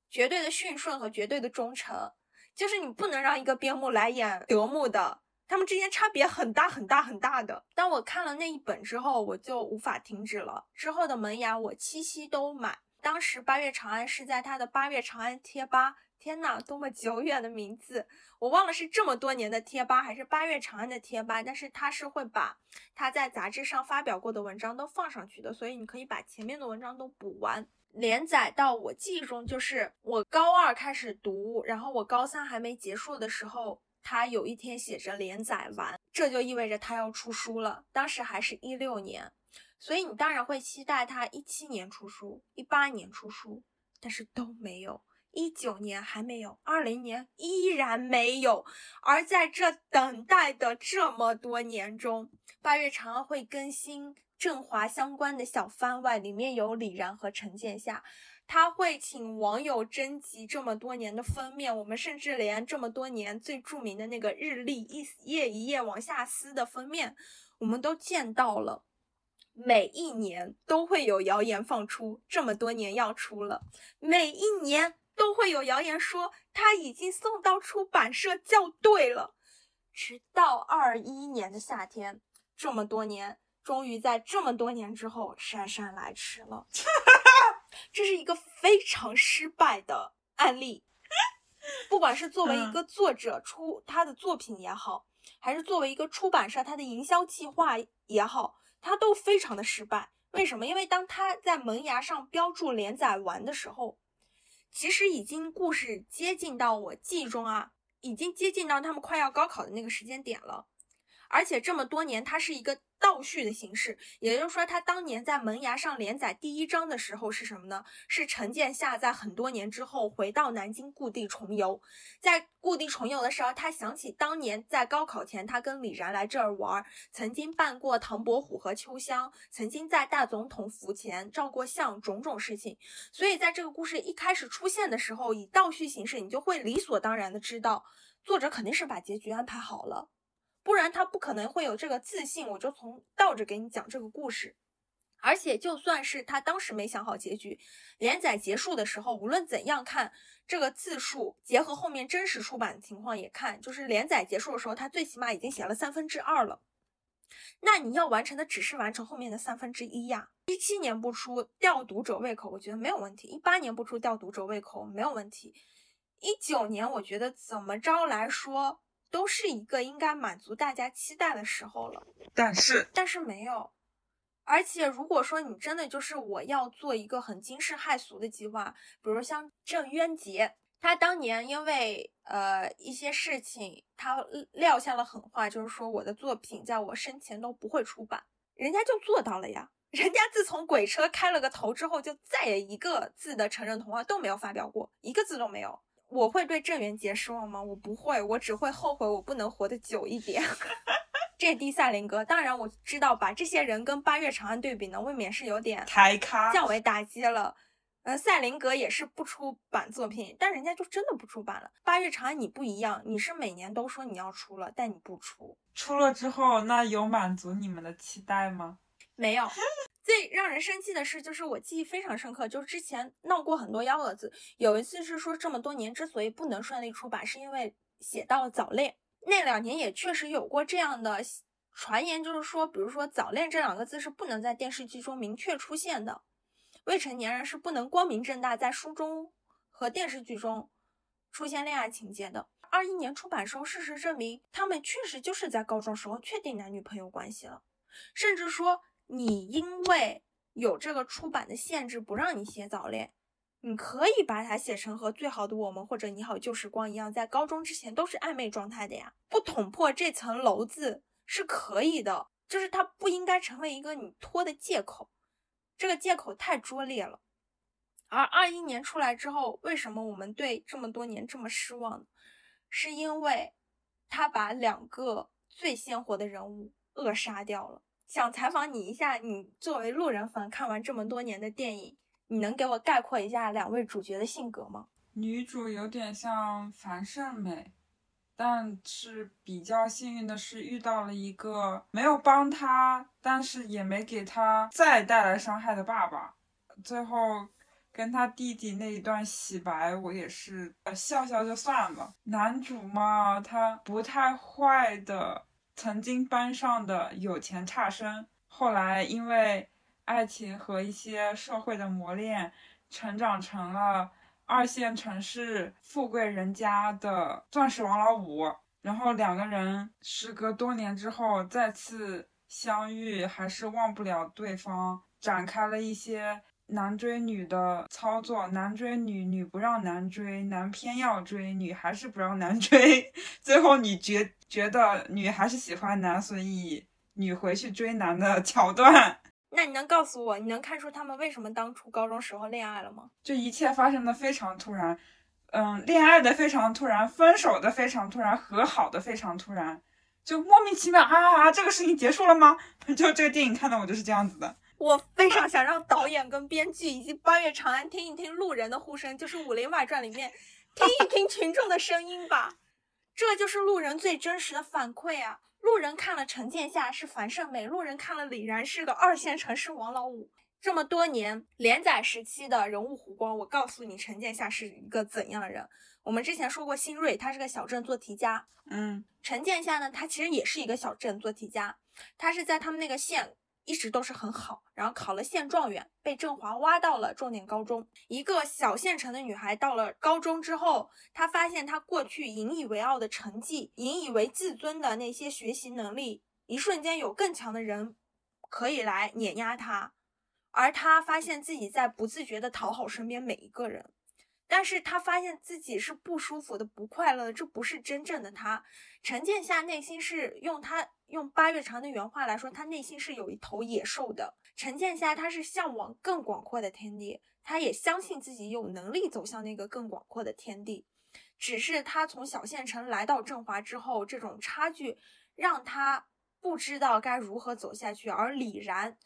Speaker 1: 绝对的驯顺和绝对的忠诚，就是你不能让一个边牧来演德牧的，他们之间差别很大很大很大的。当我看了那一本之后，我就无法停止了，之后的门牙我七夕都买。当时八月长安是在他的八月长安贴吧。天呐，多么久远的名字！我忘了是这么多年的贴吧，还是八月长安的贴吧。但是他是会把他在杂志上发表过的文章都放上去的，所以你可以把前面的文章都补完。连载到我记忆中，就是我高二开始读，然后我高三还没结束的时候，他有一天写着连载完，这就意味着他要出书了。当时还是一六年，所以你当然会期待他一七年出书，一八年出书，但是都没有。一九年还没有，二零年依然没有。而在这等待的这么多年中，八月长安会更新振华相关的小番外，里面有李然和陈建夏。他会请网友征集这么多年的封面，我们甚至连这么多年最著名的那个日历一页一页往下撕的封面，我们都见到了。每一年都会有谣言放出，这么多年要出了，每一年。都会有谣言说他已经送到出版社校对了，直到二一年的夏天，这么多年，终于在这么多年之后姗姗来迟了。[LAUGHS] 这是一个非常失败的案例，不管是作为一个作者出他的作品也好，还是作为一个出版社他的营销计划也好，他都非常的失败。为什么？因为当他在萌芽上标注连载完的时候。其实已经故事接近到我记忆中啊，已经接近到他们快要高考的那个时间点了，而且这么多年，它是一个。倒叙的形式，也就是说，他当年在萌芽上连载第一章的时候是什么呢？是陈建夏在很多年之后回到南京故地重游，在故地重游的时候，他想起当年在高考前，他跟李然来这儿玩，曾经扮过唐伯虎和秋香，曾经在大总统府前照过相，种种事情。所以在这个故事一开始出现的时候，以倒叙形式，你就会理所当然的知道，作者肯定是把结局安排好了。不然他不可能会有这个自信，我就从倒着给你讲这个故事。而且就算是他当时没想好结局，连载结束的时候，无论怎样看这个字数，结合后面真实出版的情况也看，就是连载结束的时候，他最起码已经写了三分之二了。那你要完成的只是完成后面的三分之一呀。一七年不出吊读者胃口，我觉得没有问题；一八年不出吊读者胃口没有问题；一九年我觉得怎么着来说。都是一个应该满足大家期待的时候了，
Speaker 2: 但是
Speaker 1: 但是没有，而且如果说你真的就是我要做一个很惊世骇俗的计划，比如像郑渊洁，他当年因为呃一些事情，他撂下了狠话，就是说我的作品在我生前都不会出版，人家就做到了呀，人家自从鬼车开了个头之后，就再也一个字的成人童话都没有发表过，一个字都没有。我会对郑渊洁失望吗？我不会，我只会后悔我不能活得久一点。[LAUGHS] 这低赛林格，当然我知道把这些人跟八月长安对比呢，未免是有点
Speaker 2: 抬咖，
Speaker 1: 降维打击了。呃，赛林格也是不出版作品，但人家就真的不出版了。八月长安你不一样，你是每年都说你要出了，但你不出。
Speaker 2: 出了之后，那有满足你们的期待吗？
Speaker 1: 没有。最让人生气的事，就是我记忆非常深刻，就是之前闹过很多幺蛾子。有一次是说，这么多年之所以不能顺利出版，是因为写到了早恋。那两年也确实有过这样的传言，就是说，比如说“早恋”这两个字是不能在电视剧中明确出现的，未成年人是不能光明正大在书中和电视剧中出现恋爱情节的。二一年出版时候，事实证明，他们确实就是在高中时候确定男女朋友关系了，甚至说。你因为有这个出版的限制，不让你写早恋，你可以把它写成和最好的我们或者你好旧时光一样，在高中之前都是暧昧状态的呀。不捅破这层楼子是可以的，就是它不应该成为一个你拖的借口，这个借口太拙劣了。而二一年出来之后，为什么我们对这么多年这么失望？是因为他把两个最鲜活的人物扼杀掉了。想采访你一下，你作为路人粉，看完这么多年的电影，你能给我概括一下两位主角的性格吗？
Speaker 2: 女主有点像樊胜美，但是比较幸运的是遇到了一个没有帮她，但是也没给她再带来伤害的爸爸。最后跟他弟弟那一段洗白，我也是笑笑就算了。男主嘛，他不太坏的。曾经班上的有钱差生，后来因为爱情和一些社会的磨练，成长成了二线城市富贵人家的钻石王老五。然后两个人时隔多年之后再次相遇，还是忘不了对方，展开了一些。男追女的操作，男追女，女不让男追，男偏要追，女还是不让男追。[LAUGHS] 最后你觉觉得女还是喜欢男，所以女回去追男的桥段。
Speaker 1: 那你能告诉我，你能看出他们为什么当初高中时候恋爱了吗？
Speaker 2: 就一切发生的非常突然，嗯，恋爱的非常突然，分手的非常突然，和好的非常突然，就莫名其妙啊！这个事情结束了吗？[LAUGHS] 就这个电影看的我就是这样子的。
Speaker 1: 我非常想让导演跟编剧以及八月长安听一听路人的呼声，就是《武林外传》里面 [LAUGHS] 听一听群众的声音吧。这就是路人最真实的反馈啊！路人看了陈建夏是樊胜美，路人看了李然是个二线城市王老五。这么多年连载时期的人物弧光，我告诉你，陈建夏是一个怎样的人？我们之前说过，新锐他是个小镇做题家，
Speaker 2: 嗯，
Speaker 1: 陈建夏呢，他其实也是一个小镇做题家，他是在他们那个县。一直都是很好，然后考了县状元，被振华挖到了重点高中。一个小县城的女孩到了高中之后，她发现她过去引以为傲的成绩，引以为自尊的那些学习能力，一瞬间有更强的人可以来碾压她，而她发现自己在不自觉地讨好身边每一个人。但是她发现自己是不舒服的、不快乐的，这不是真正的她。陈建夏内心是用他用八月长的原话来说，他内心是有一头野兽的。陈建夏他是向往更广阔的天地，他也相信自己有能力走向那个更广阔的天地。只是他从小县城来到振华之后，这种差距让他不知道该如何走下去。而李然，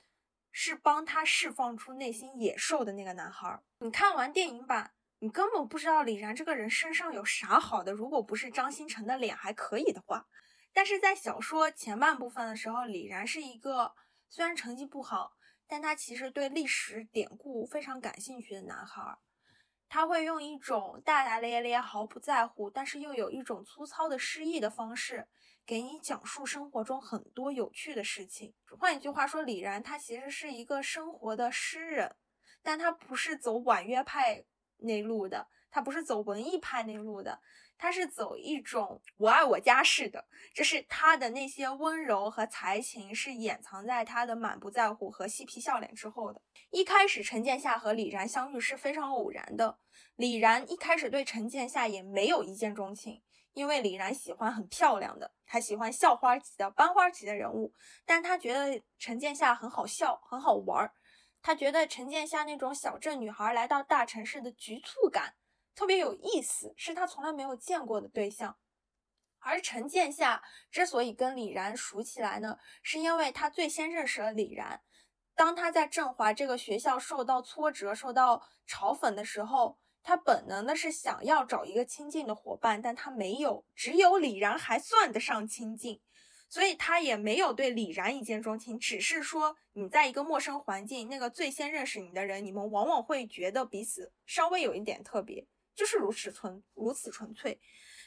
Speaker 1: 是帮他释放出内心野兽的那个男孩。你看完电影版。你根本不知道李然这个人身上有啥好的，如果不是张新成的脸还可以的话。但是在小说前半部分的时候，李然是一个虽然成绩不好，但他其实对历史典故非常感兴趣的男孩。他会用一种大大咧咧、毫不在乎，但是又有一种粗糙的诗意的方式，给你讲述生活中很多有趣的事情。换一句话说，李然他其实是一个生活的诗人，但他不是走婉约派。那路的，他不是走文艺派那路的，他是走一种我爱我家式的，就是他的那些温柔和才情是掩藏在他的满不在乎和嬉皮笑脸之后的。一开始，陈建夏和李然相遇是非常偶然的。李然一开始对陈建夏也没有一见钟情，因为李然喜欢很漂亮的，他喜欢校花级的、班花级的人物，但他觉得陈建夏很好笑，很好玩儿。他觉得陈建夏那种小镇女孩来到大城市的局促感特别有意思，是他从来没有见过的对象。而陈建夏之所以跟李然熟起来呢，是因为他最先认识了李然。当他在振华这个学校受到挫折、受到嘲讽的时候，他本能的是想要找一个亲近的伙伴，但他没有，只有李然还算得上亲近，所以他也没有对李然一见钟情，只是说你在一个陌生环境，那个最先认识你的人，你们往往会觉得彼此稍微有一点特别，就是如此纯如此纯粹。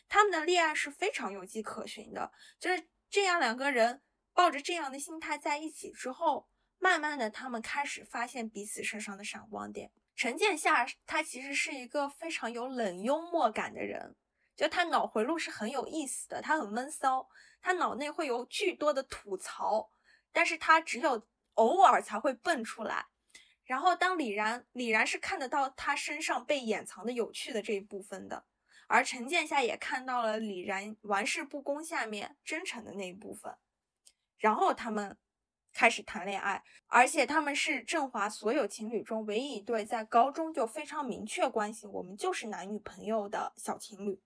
Speaker 1: 他们的恋爱是非常有迹可循的，就是这样两个人抱着这样的心态在一起之后，慢慢的他们开始发现彼此身上的闪光点。陈建夏他其实是一个非常有冷幽默感的人，就他脑回路是很有意思的，他很闷骚，他脑内会有巨多的吐槽，但是他只有偶尔才会蹦出来。然后当李然，李然是看得到他身上被掩藏的有趣的这一部分的，而陈建夏也看到了李然玩世不恭下面真诚的那一部分，然后他们。开始谈恋爱，而且他们是振华所有情侣中唯一一对在高中就非常明确关系，我们就是男女朋友的小情侣。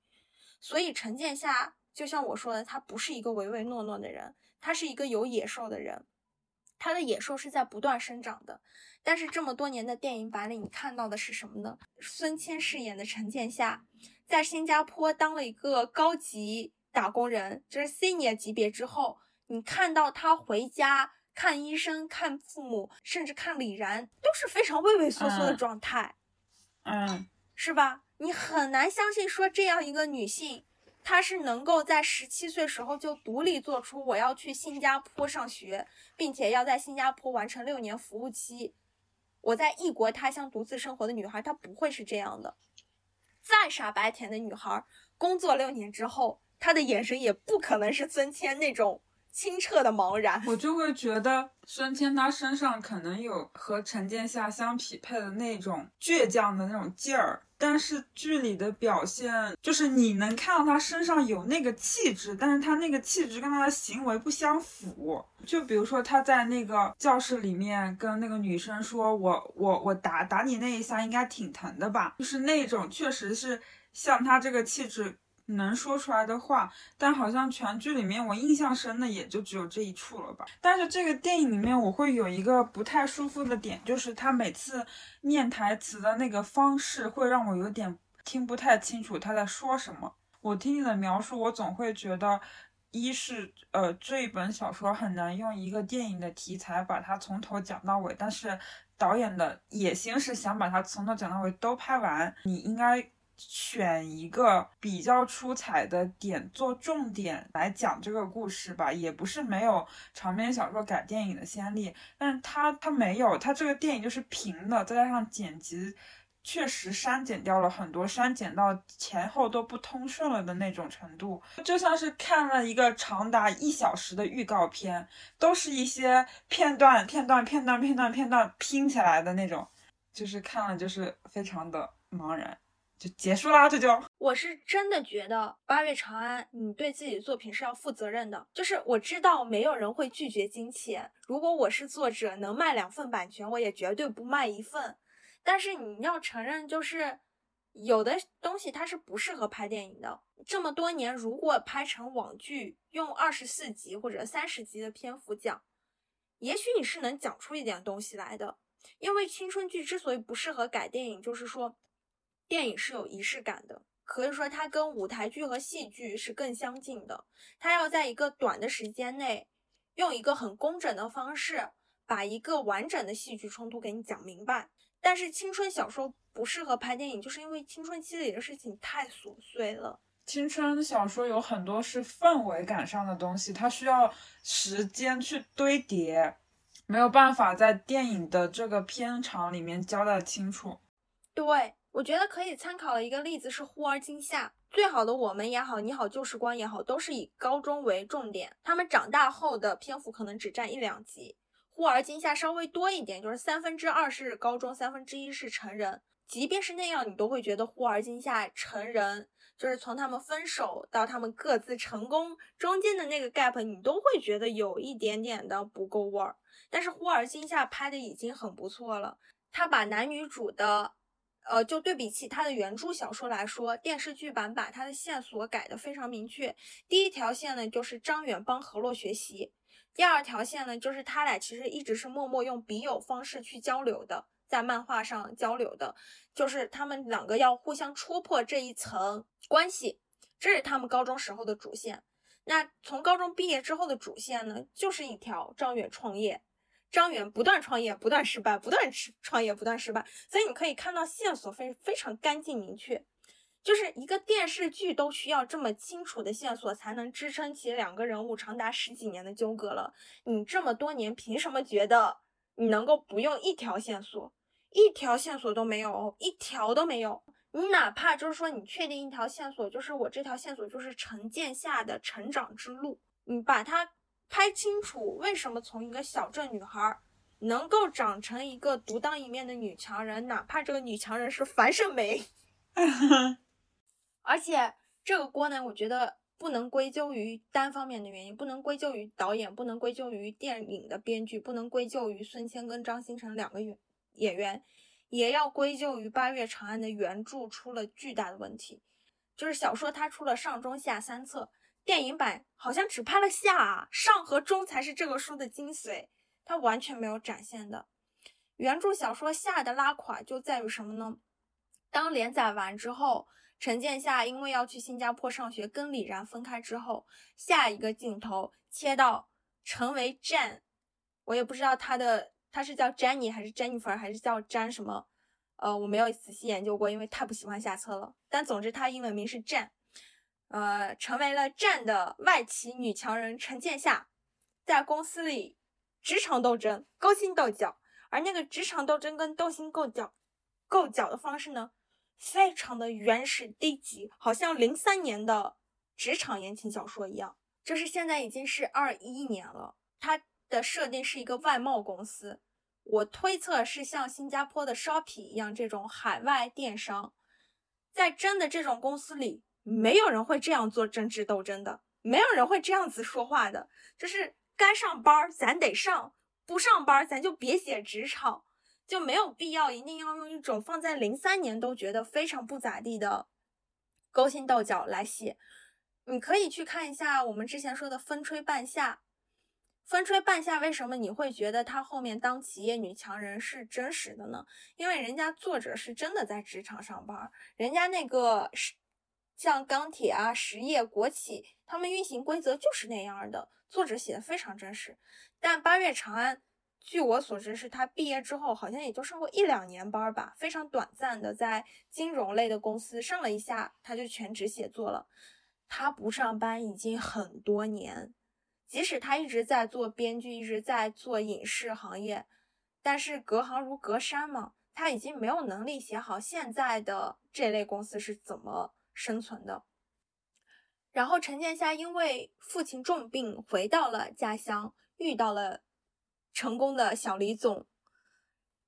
Speaker 1: 所以陈建夏就像我说的，他不是一个唯唯诺诺的人，他是一个有野兽的人，他的野兽是在不断生长的。但是这么多年的电影版里，你看到的是什么呢？孙谦饰演的陈建夏在新加坡当了一个高级打工人，就是 senior 级别之后，你看到他回家。看医生、看父母，甚至看李然，都是非常畏畏缩缩的状态，
Speaker 2: 嗯，
Speaker 1: 是吧？你很难相信说这样一个女性，她是能够在十七岁时候就独立做出我要去新加坡上学，并且要在新加坡完成六年服务期，我在异国他乡独自生活的女孩，她不会是这样的。再傻白甜的女孩，工作六年之后，她的眼神也不可能是孙谦那种。清澈的茫然，
Speaker 2: 我就会觉得孙谦他身上可能有和陈建夏相匹配的那种倔强的那种劲儿，但是剧里的表现就是你能看到他身上有那个气质，但是他那个气质跟他的行为不相符。就比如说他在那个教室里面跟那个女生说：“我我我打打你那一下应该挺疼的吧？”就是那种确实是像他这个气质。能说出来的话，但好像全剧里面我印象深的也就只有这一处了吧。但是这个电影里面我会有一个不太舒服的点，就是他每次念台词的那个方式会让我有点听不太清楚他在说什么。我听你的描述，我总会觉得，一是呃这一本小说很难用一个电影的题材把它从头讲到尾，但是导演的野心是想把它从头讲到尾都拍完，你应该。选一个比较出彩的点做重点来讲这个故事吧，也不是没有长篇小说改电影的先例，但是它它没有，它这个电影就是平的，再加上剪辑确实删减掉了很多，删减到前后都不通顺了的那种程度，就像是看了一个长达一小时的预告片，都是一些片段片段片段片段片段拼起来的那种，就是看了就是非常的茫然。就结束啦，这就
Speaker 1: 我是真的觉得八月长安，你对自己的作品是要负责任的。就是我知道没有人会拒绝金钱，如果我是作者，能卖两份版权，我也绝对不卖一份。但是你要承认，就是有的东西它是不适合拍电影的。这么多年，如果拍成网剧，用二十四集或者三十集的篇幅讲，也许你是能讲出一点东西来的。因为青春剧之所以不适合改电影，就是说。电影是有仪式感的，可以说它跟舞台剧和戏剧是更相近的。它要在一个短的时间内，用一个很工整的方式，把一个完整的戏剧冲突给你讲明白。但是青春小说不适合拍电影，就是因为青春期里的事情太琐碎了。
Speaker 2: 青春小说有很多是氛围感上的东西，它需要时间去堆叠，没有办法在电影的这个片长里面交代清楚。
Speaker 1: 对。我觉得可以参考的一个例子是《忽而今夏》，最好的我们也好，你好旧时光也好，都是以高中为重点。他们长大后的篇幅可能只占一两集，《忽而今夏》稍微多一点，就是三分之二是高中，三分之一是成人。即便是那样，你都会觉得《忽而今夏》成人就是从他们分手到他们各自成功中间的那个 gap，你都会觉得有一点点的不够味儿。但是《忽而今夏》拍的已经很不错了，他把男女主的。呃，就对比起他的原著小说来说，电视剧版把他的线索改得非常明确。第一条线呢，就是张远帮何洛学习，第二条线呢，就是他俩其实一直是默默用笔友方式去交流的，在漫画上交流的，就是他们两个要互相戳破这一层关系，这是他们高中时候的主线。那从高中毕业之后的主线呢，就是一条张远创业，张远不断创业，不断失败，不断创创业，不断失败。所以你可以看到线索非非常干净明确，就是一个电视剧都需要这么清楚的线索才能支撑起两个人物长达十几年的纠葛了。你这么多年凭什么觉得你能够不用一条线索，一条线索都没有，一条都没有？你哪怕就是说，你确定一条线索，就是我这条线索就是陈建夏的成长之路，你把它拍清楚，为什么从一个小镇女孩能够长成一个独当一面的女强人，哪怕这个女强人是樊胜美，[LAUGHS] 而且这个锅呢，我觉得不能归咎于单方面的原因，不能归咎于导演，不能归咎于电影的编剧，不能归咎于孙谦跟张新成两个演演员。也要归咎于《八月长安》的原著出了巨大的问题，就是小说它出了上中下三册，电影版好像只拍了下，上和中才是这个书的精髓，它完全没有展现的。原著小说下的拉垮就在于什么呢？当连载完之后，陈建夏因为要去新加坡上学，跟李然分开之后，下一个镜头切到成为战，我也不知道他的。他是叫 Jenny 还是 Jennifer 还是叫詹什么？呃，我没有仔细研究过，因为太不喜欢下册了。但总之，他英文名是 Jan，呃，成为了战的外企女强人陈建夏，在公司里职场斗争勾心斗角，而那个职场斗争跟斗心斗角斗角的方式呢，非常的原始低级，好像零三年的职场言情小说一样。就是现在已经是二一年了，它。的设定是一个外贸公司，我推测是像新加坡的 Shopee 一样这种海外电商，在真的这种公司里，没有人会这样做政治斗争的，没有人会这样子说话的，就是该上班咱得上，不上班咱就别写职场，就没有必要一定要用一种放在零三年都觉得非常不咋地的勾心斗角来写。你可以去看一下我们之前说的风吹半夏。风吹半夏，为什么你会觉得她后面当企业女强人是真实的呢？因为人家作者是真的在职场上班，人家那个是像钢铁啊、实业、国企，他们运行规则就是那样的，作者写的非常真实。但八月长安，据我所知，是他毕业之后好像也就上过一两年班吧，非常短暂的在金融类的公司上了一下，他就全职写作了。他不上班已经很多年。即使他一直在做编剧，一直在做影视行业，但是隔行如隔山嘛，他已经没有能力写好现在的这类公司是怎么生存的。然后陈建夏因为父亲重病回到了家乡，遇到了成功的小李总，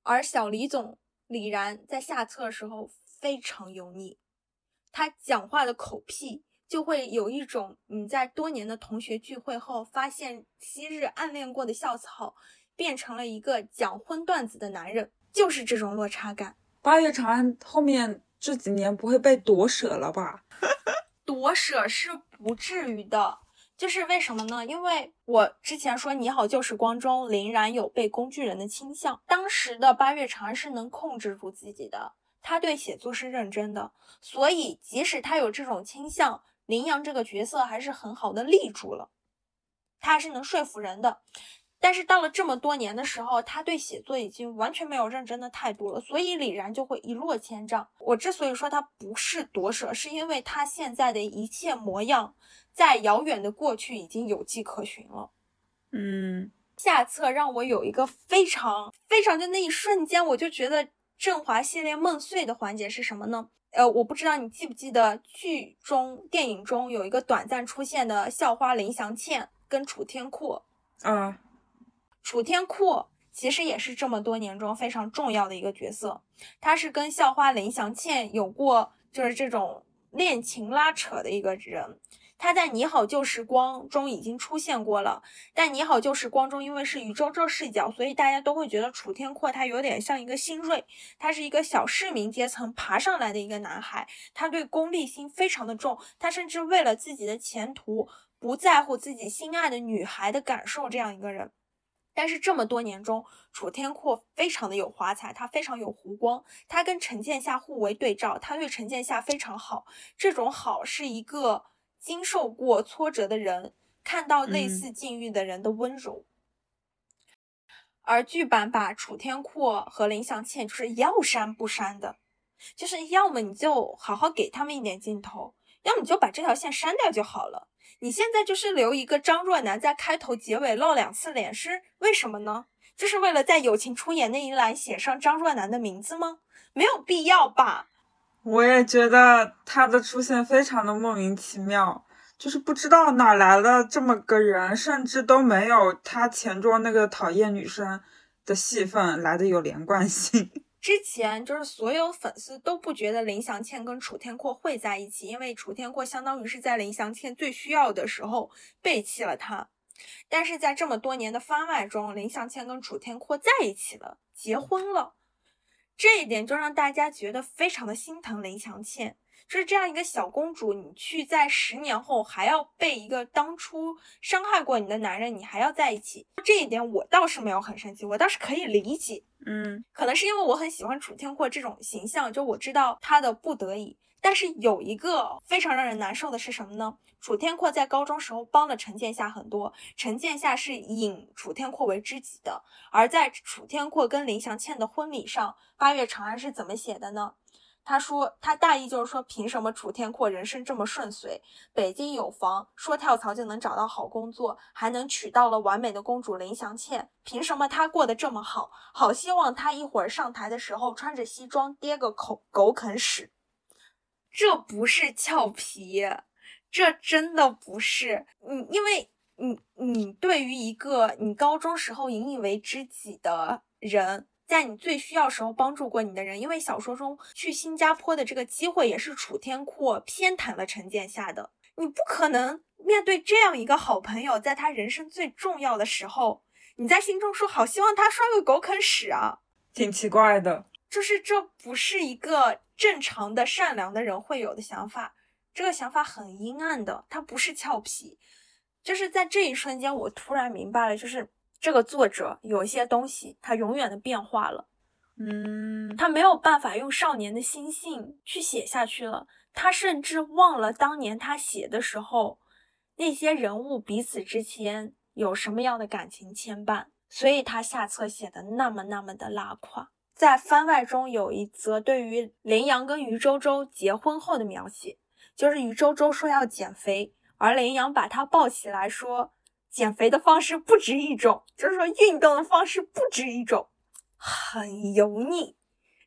Speaker 1: 而小李总李然在下册的时候非常油腻，他讲话的口癖。就会有一种你在多年的同学聚会后，发现昔日暗恋过的校草变成了一个讲荤段子的男人，就是这种落差感。
Speaker 2: 八月长安后面这几年不会被夺舍了吧？[LAUGHS]
Speaker 1: 夺舍是不至于的，就是为什么呢？因为我之前说你好旧时光中，林然有被工具人的倾向，当时的八月长安是能控制住自己的，他对写作是认真的，所以即使他有这种倾向。林阳这个角色还是很好的立住了，他还是能说服人的。但是到了这么多年的时候，他对写作已经完全没有认真的态度了，所以李然就会一落千丈。我之所以说他不是夺舍，是因为他现在的一切模样，在遥远的过去已经有迹可循了。
Speaker 2: 嗯，
Speaker 1: 下册让我有一个非常非常就那一瞬间，我就觉得振华系列梦碎的环节是什么呢？呃，我不知道你记不记得剧中、电影中有一个短暂出现的校花林祥倩跟楚天阔。
Speaker 2: 啊，
Speaker 1: 楚天阔其实也是这么多年中非常重要的一个角色，他是跟校花林祥倩有过就是这种恋情拉扯的一个人。他在《你好旧时光》中已经出现过了，但《你好旧时光》中因为是宇宙这视角，所以大家都会觉得楚天阔他有点像一个新锐，他是一个小市民阶层爬上来的一个男孩，他对功利心非常的重，他甚至为了自己的前途不在乎自己心爱的女孩的感受这样一个人。但是这么多年中，楚天阔非常的有华彩，他非常有弧光，他跟陈建夏互为对照，他对陈建夏非常好，这种好是一个经受过挫折的人看到类似境遇的人的温柔。而剧版把楚天阔和林祥倩就是要删不删的，就是要么你就好好给他们一点镜头，要么你就把这条线删掉就好了。你现在就是留一个张若楠在开头结尾露两次脸，是为什么呢？就是为了在友情出演那一栏写上张若楠的名字吗？没有必要吧。
Speaker 2: 我也觉得他的出现非常的莫名其妙，就是不知道哪来了这么个人，甚至都没有他前桌那个讨厌女生的戏份来的有连贯性。
Speaker 1: 之前就是所有粉丝都不觉得林祥倩跟楚天阔会在一起，因为楚天阔相当于是在林祥倩最需要的时候背弃了他。但是在这么多年的番外中，林祥倩跟楚天阔在一起了，结婚了，这一点就让大家觉得非常的心疼林祥倩。就是这样一个小公主，你去在十年后还要被一个当初伤害过你的男人，你还要在一起，这一点我倒是没有很生气，我倒是可以理解。
Speaker 2: 嗯，
Speaker 1: 可能是因为我很喜欢楚天阔这种形象，就我知道他的不得已。但是有一个非常让人难受的是什么呢？楚天阔在高中时候帮了陈建夏很多，陈建夏是引楚天阔为知己的。而在楚天阔跟林祥倩的婚礼上，八月长安是怎么写的呢？他说，他大意就是说，凭什么楚天阔人生这么顺遂，北京有房，说跳槽就能找到好工作，还能娶到了完美的公主林祥倩？凭什么他过得这么好？好希望他一会儿上台的时候穿着西装，跌个口狗啃屎。这不是俏皮，这真的不是你，因为你，你对于一个你高中时候引以为知己的人。在你最需要时候帮助过你的人，因为小说中去新加坡的这个机会也是楚天阔偏袒了陈建夏的。你不可能面对这样一个好朋友，在他人生最重要的时候，你在心中说好希望他摔个狗啃屎啊，
Speaker 2: 挺奇怪的。
Speaker 1: 就是这不是一个正常的善良的人会有的想法，这个想法很阴暗的，他不是俏皮。就是在这一瞬间，我突然明白了，就是。这个作者有一些东西，他永远的变化了，
Speaker 2: 嗯，
Speaker 1: 他没有办法用少年的心性去写下去了，他甚至忘了当年他写的时候，那些人物彼此之间有什么样的感情牵绊，所以他下册写的那么那么的拉胯。在番外中有一则对于林阳跟于周周结婚后的描写，就是于周周说要减肥，而林阳把他抱起来说。减肥的方式不止一种，就是说运动的方式不止一种，很油腻。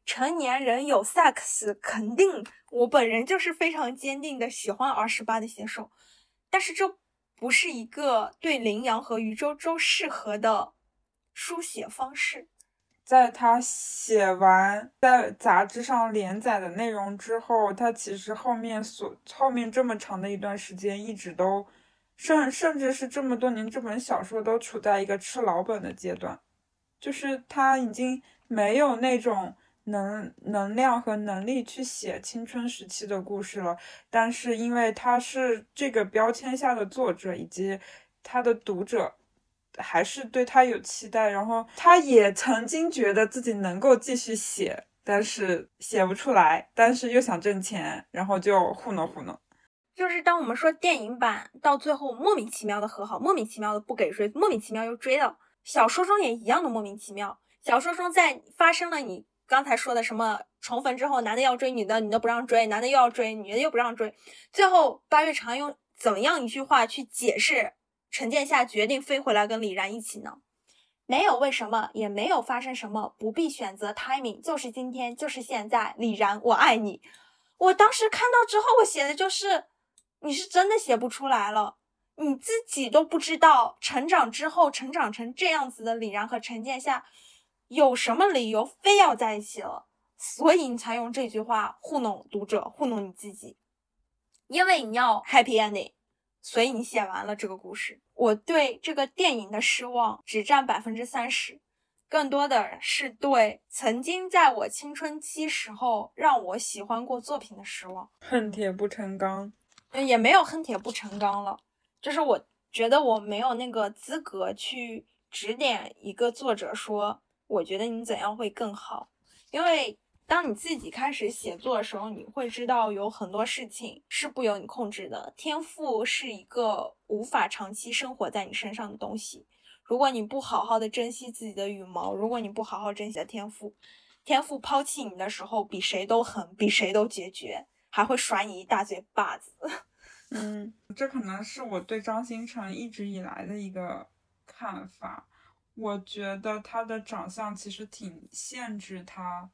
Speaker 1: 成年人有 sex，肯定我本人就是非常坚定的喜欢 R 十八的写手，但是这不是一个对羚羊和余周周适合的书写方式。
Speaker 2: 在他写完在杂志上连载的内容之后，他其实后面所后面这么长的一段时间一直都。甚甚至是这么多年，这本小说都处在一个吃老本的阶段，就是他已经没有那种能能量和能力去写青春时期的故事了。但是因为他是这个标签下的作者，以及他的读者还是对他有期待，然后他也曾经觉得自己能够继续写，但是写不出来，但是又想挣钱，然后就糊弄糊弄。
Speaker 1: 就是当我们说电影版到最后莫名其妙的和好，莫名其妙的不给追，莫名其妙又追了。小说中也一样的莫名其妙。小说中在发生了你刚才说的什么重逢之后，男的要追女的，女的不让追，男的又要追，女的又不让追。最后八月长用怎么样一句话去解释陈建夏决定飞回来跟李然一起呢？没有为什么，也没有发生什么，不必选择 timing，就是今天，就是现在。李然，我爱你。我当时看到之后，我写的就是。你是真的写不出来了，你自己都不知道成长之后成长成这样子的李然和陈建夏有什么理由非要在一起了，所以你才用这句话糊弄读者，糊弄你自己，因为你要 happy ending，所以你写完了这个故事。我对这个电影的失望只占百分之三十，更多的是对曾经在我青春期时候让我喜欢过作品的失望。
Speaker 2: 恨铁不成钢。
Speaker 1: 也没有恨铁不成钢了，就是我觉得我没有那个资格去指点一个作者说，我觉得你怎样会更好，因为当你自己开始写作的时候，你会知道有很多事情是不由你控制的。天赋是一个无法长期生活在你身上的东西。如果你不好好的珍惜自己的羽毛，如果你不好好珍惜的天赋，天赋抛弃你的时候，比谁都狠，比谁都决绝，还会甩你一大嘴巴子。[LAUGHS]
Speaker 2: 嗯，这可能是我对张新成一直以来的一个看法。我觉得他的长相其实挺限制他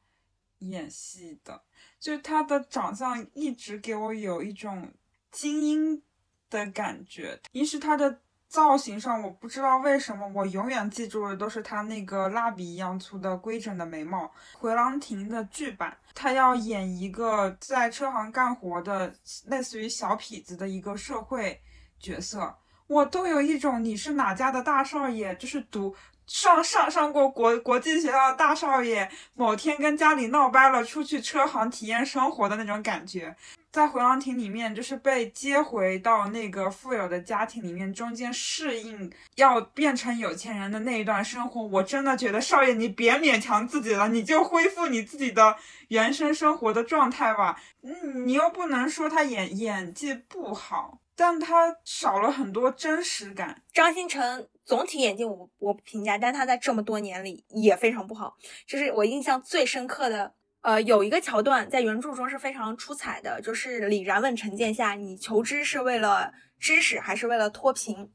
Speaker 2: 演戏的，就他的长相一直给我有一种精英的感觉。一是他的。造型上，我不知道为什么，我永远记住的都是他那个蜡笔一样粗的规整的眉毛。回廊亭的剧版，他要演一个在车行干活的，类似于小痞子的一个社会角色，我都有一种你是哪家的大少爷，就是读上上上过国国际学校的大少爷，某天跟家里闹掰了，出去车行体验生活的那种感觉。在回廊亭里面，就是被接回到那个富有的家庭里面，中间适应要变成有钱人的那一段生活，我真的觉得少爷，你别勉强自己了，你就恢复你自己的原生生活的状态吧。嗯，你又不能说他演演技不好，但他少了很多真实感。
Speaker 1: 张新成总体演技我我不评价，但他在这么多年里也非常不好，就是我印象最深刻的。呃，有一个桥段在原著中是非常出彩的，就是李然问陈建夏：“你求知是为了知识，还是为了脱贫？”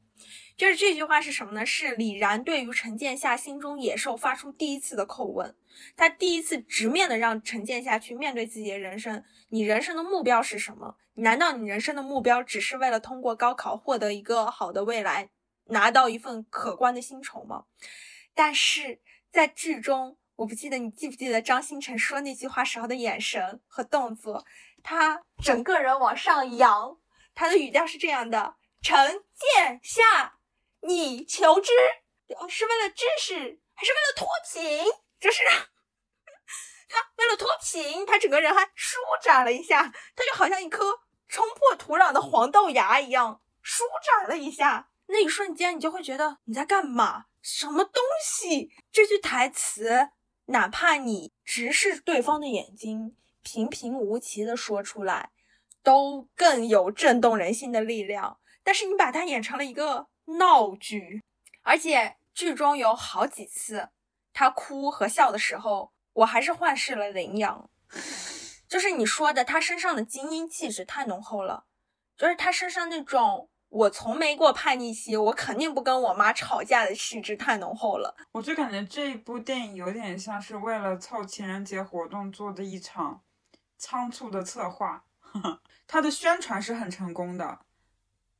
Speaker 1: 就是这句话是什么呢？是李然对于陈建夏心中野兽发出第一次的叩问，他第一次直面的让陈建夏去面对自己的人生：你人生的目标是什么？难道你人生的目标只是为了通过高考获得一个好的未来，拿到一份可观的薪酬吗？但是在剧中。我不记得你记不记得张新成说那句话时候的眼神和动作，他整个人往上扬，他的语调是这样的：陈建夏，你求知是为了知识还是为了脱贫？就是 [LAUGHS] 他为了脱贫，他整个人还舒展了一下，他就好像一颗冲破土壤的黄豆芽一样舒展了一下。那一瞬间，你就会觉得你在干嘛？什么东西？这句台词。哪怕你直视对方的眼睛，平平无奇的说出来，都更有震动人心的力量。但是你把它演成了一个闹剧，而且剧中有好几次他哭和笑的时候，我还是幻视了羚羊。就是你说的，他身上的精英气质太浓厚了，就是他身上那种。我从没过叛逆期，我肯定不跟我妈吵架的气质太浓厚了。
Speaker 2: 我就感觉这一部电影有点像是为了凑情人节活动做的一场仓促的策划。[LAUGHS] 它的宣传是很成功的，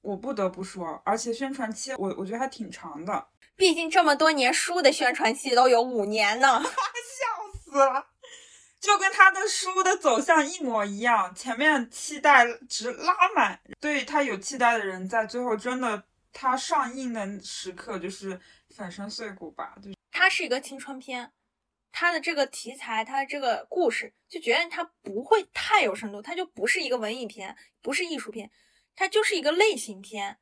Speaker 2: 我不得不说，而且宣传期我我觉得还挺长的。
Speaker 1: 毕竟这么多年书的宣传期都有五年呢，[LAUGHS]
Speaker 2: 笑死了。就跟他的书的走向一模一样，前面期待值拉满，对他有期待的人，在最后真的他上映的时刻就是粉身碎骨吧。就是
Speaker 1: 它是一个青春片，它的这个题材，它的这个故事，就觉得它不会太有深度，它就不是一个文艺片，不是艺术片，它就是一个类型片。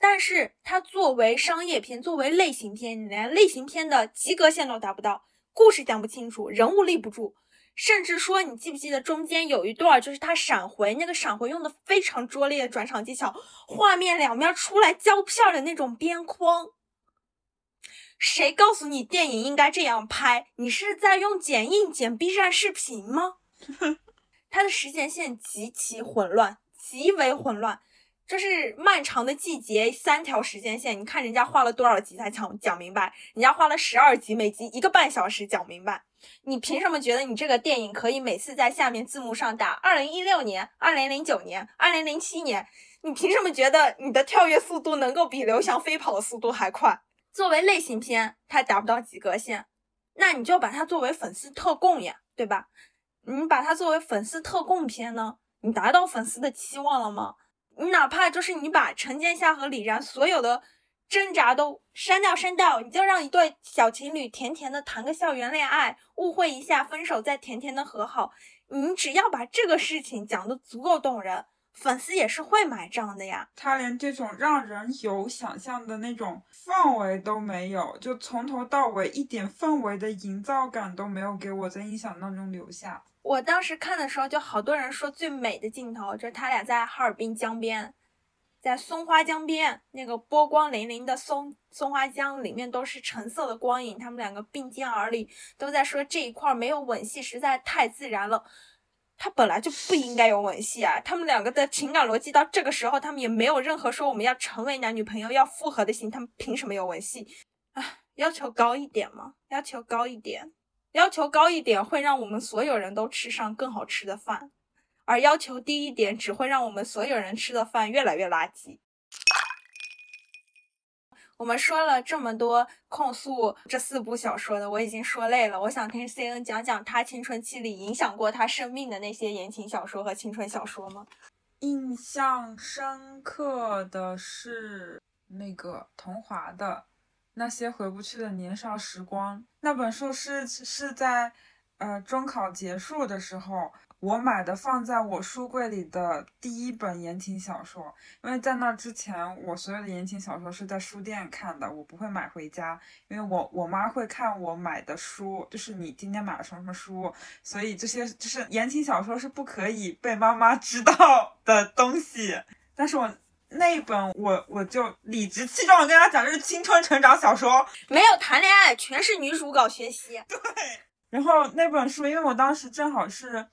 Speaker 1: 但是它作为商业片，作为类型片，你连类型片的及格线都达不到，故事讲不清楚，人物立不住。甚至说，你记不记得中间有一段，就是他闪回，那个闪回用的非常拙劣的转场技巧，画面两面出来胶片的那种边框。谁告诉你电影应该这样拍？你是在用剪映剪 B 站视频吗？[LAUGHS] 它的时间线极其混乱，极为混乱。这是漫长的季节，三条时间线，你看人家画了多少集才讲讲明白？人家画了十二集，每集一个半小时讲明白。你凭什么觉得你这个电影可以每次在下面字幕上打二零一六年、二零零九年、二零零七年？你凭什么觉得你的跳跃速度能够比刘翔飞跑的速度还快？作为类型片，它达不到及格线，那你就把它作为粉丝特供呀，对吧？你把它作为粉丝特供片呢？你达到粉丝的期望了吗？你哪怕就是你把陈建夏和李然所有的挣扎都删掉删掉，你就让一对小情侣甜甜的谈个校园恋爱，误会一下分手再甜甜的和好。你只要把这个事情讲得足够动人，粉丝也是会买账的呀。
Speaker 2: 他连这种让人有想象的那种氛围都没有，就从头到尾一点氛围的营造感都没有给我在印象当中留下。
Speaker 1: 我当时看的时候，就好多人说最美的镜头就是他俩在哈尔滨江边。在松花江边，那个波光粼粼的松松花江里面都是橙色的光影，他们两个并肩而立，都在说这一块没有吻戏实在太自然了。他本来就不应该有吻戏啊！他们两个的情感逻辑到这个时候，他们也没有任何说我们要成为男女朋友要复合的心，他们凭什么有吻戏？啊，要求高一点嘛，要求高一点，要求高一点会让我们所有人都吃上更好吃的饭。而要求低一点，只会让我们所有人吃的饭越来越垃圾。我们说了这么多控诉这四部小说的，我已经说累了。我想听 C N 讲讲他青春期里影响过他生命的那些言情小说和青春小说吗？
Speaker 2: 印象深刻的是那个桐华的《那些回不去的年少时光》那本书，是是在呃中考结束的时候。我买的放在我书柜里的第一本言情小说，因为在那之前，我所有的言情小说是在书店看的，我不会买回家，因为我我妈会看我买的书，就是你今天买了什么什么书，所以这些就是言情小说是不可以被妈妈知道的东西。但是我那一本，我我就理直气壮的跟他讲，这是青春成长小说，
Speaker 1: 没有谈恋爱，全是女主搞学习。[LAUGHS]
Speaker 2: 对，然后那本书，因为我当时正好是。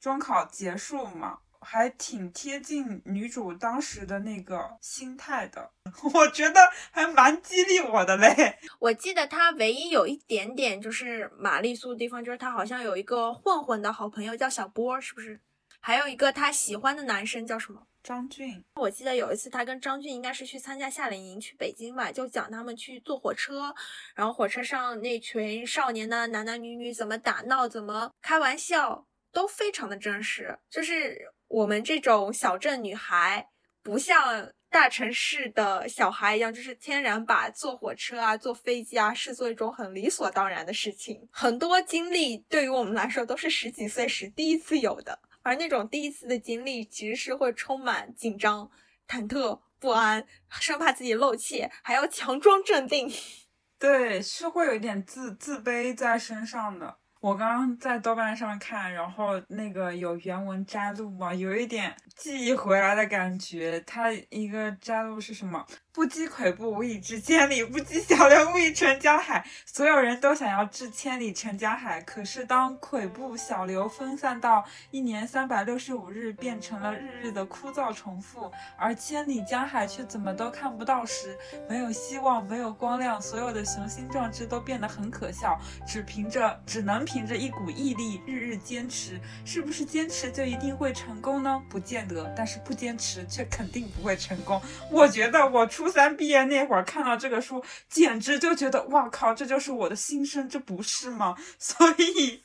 Speaker 2: 中考结束嘛，还挺贴近女主当时的那个心态的，[LAUGHS] 我觉得还蛮激励我的嘞。[LAUGHS]
Speaker 1: 我记得她唯一有一点点就是玛丽苏的地方，就是她好像有一个混混的好朋友叫小波，是不是？还有一个她喜欢的男生叫什么？
Speaker 2: 张俊。
Speaker 1: 我记得有一次他跟张俊应该是去参加夏令营，去北京吧，就讲他们去坐火车，然后火车上那群少年的男男女女怎么打闹，怎么开玩笑。都非常的真实，就是我们这种小镇女孩，不像大城市的小孩一样，就是天然把坐火车啊、坐飞机啊视作一种很理所当然的事情。很多经历对于我们来说都是十几岁时第一次有的，而那种第一次的经历其实是会充满紧张、忐忑不安，生怕自己漏气，还要强装镇定。[LAUGHS]
Speaker 2: 对，是会有一点自自卑在身上的。我刚刚在豆瓣上看，然后那个有原文摘录嘛，有一点记忆回来的感觉。它一个摘录是什么？不积跬步，无以至千里；不积小流，无以成江海。所有人都想要至千里成江海，可是当跬步小流分散到一年三百六十五日，变成了日日的枯燥重复，而千里江海却怎么都看不到时，没有希望，没有光亮，所有的雄心壮志都变得很可笑。只凭着，只能凭着一股毅力，日日坚持。是不是坚持就一定会成功呢？不见得，但是不坚持却肯定不会成功。我觉得我出三毕业那会儿看到这个书，简直就觉得哇靠，这就是我的心声，这不是吗？[LAUGHS] 所以，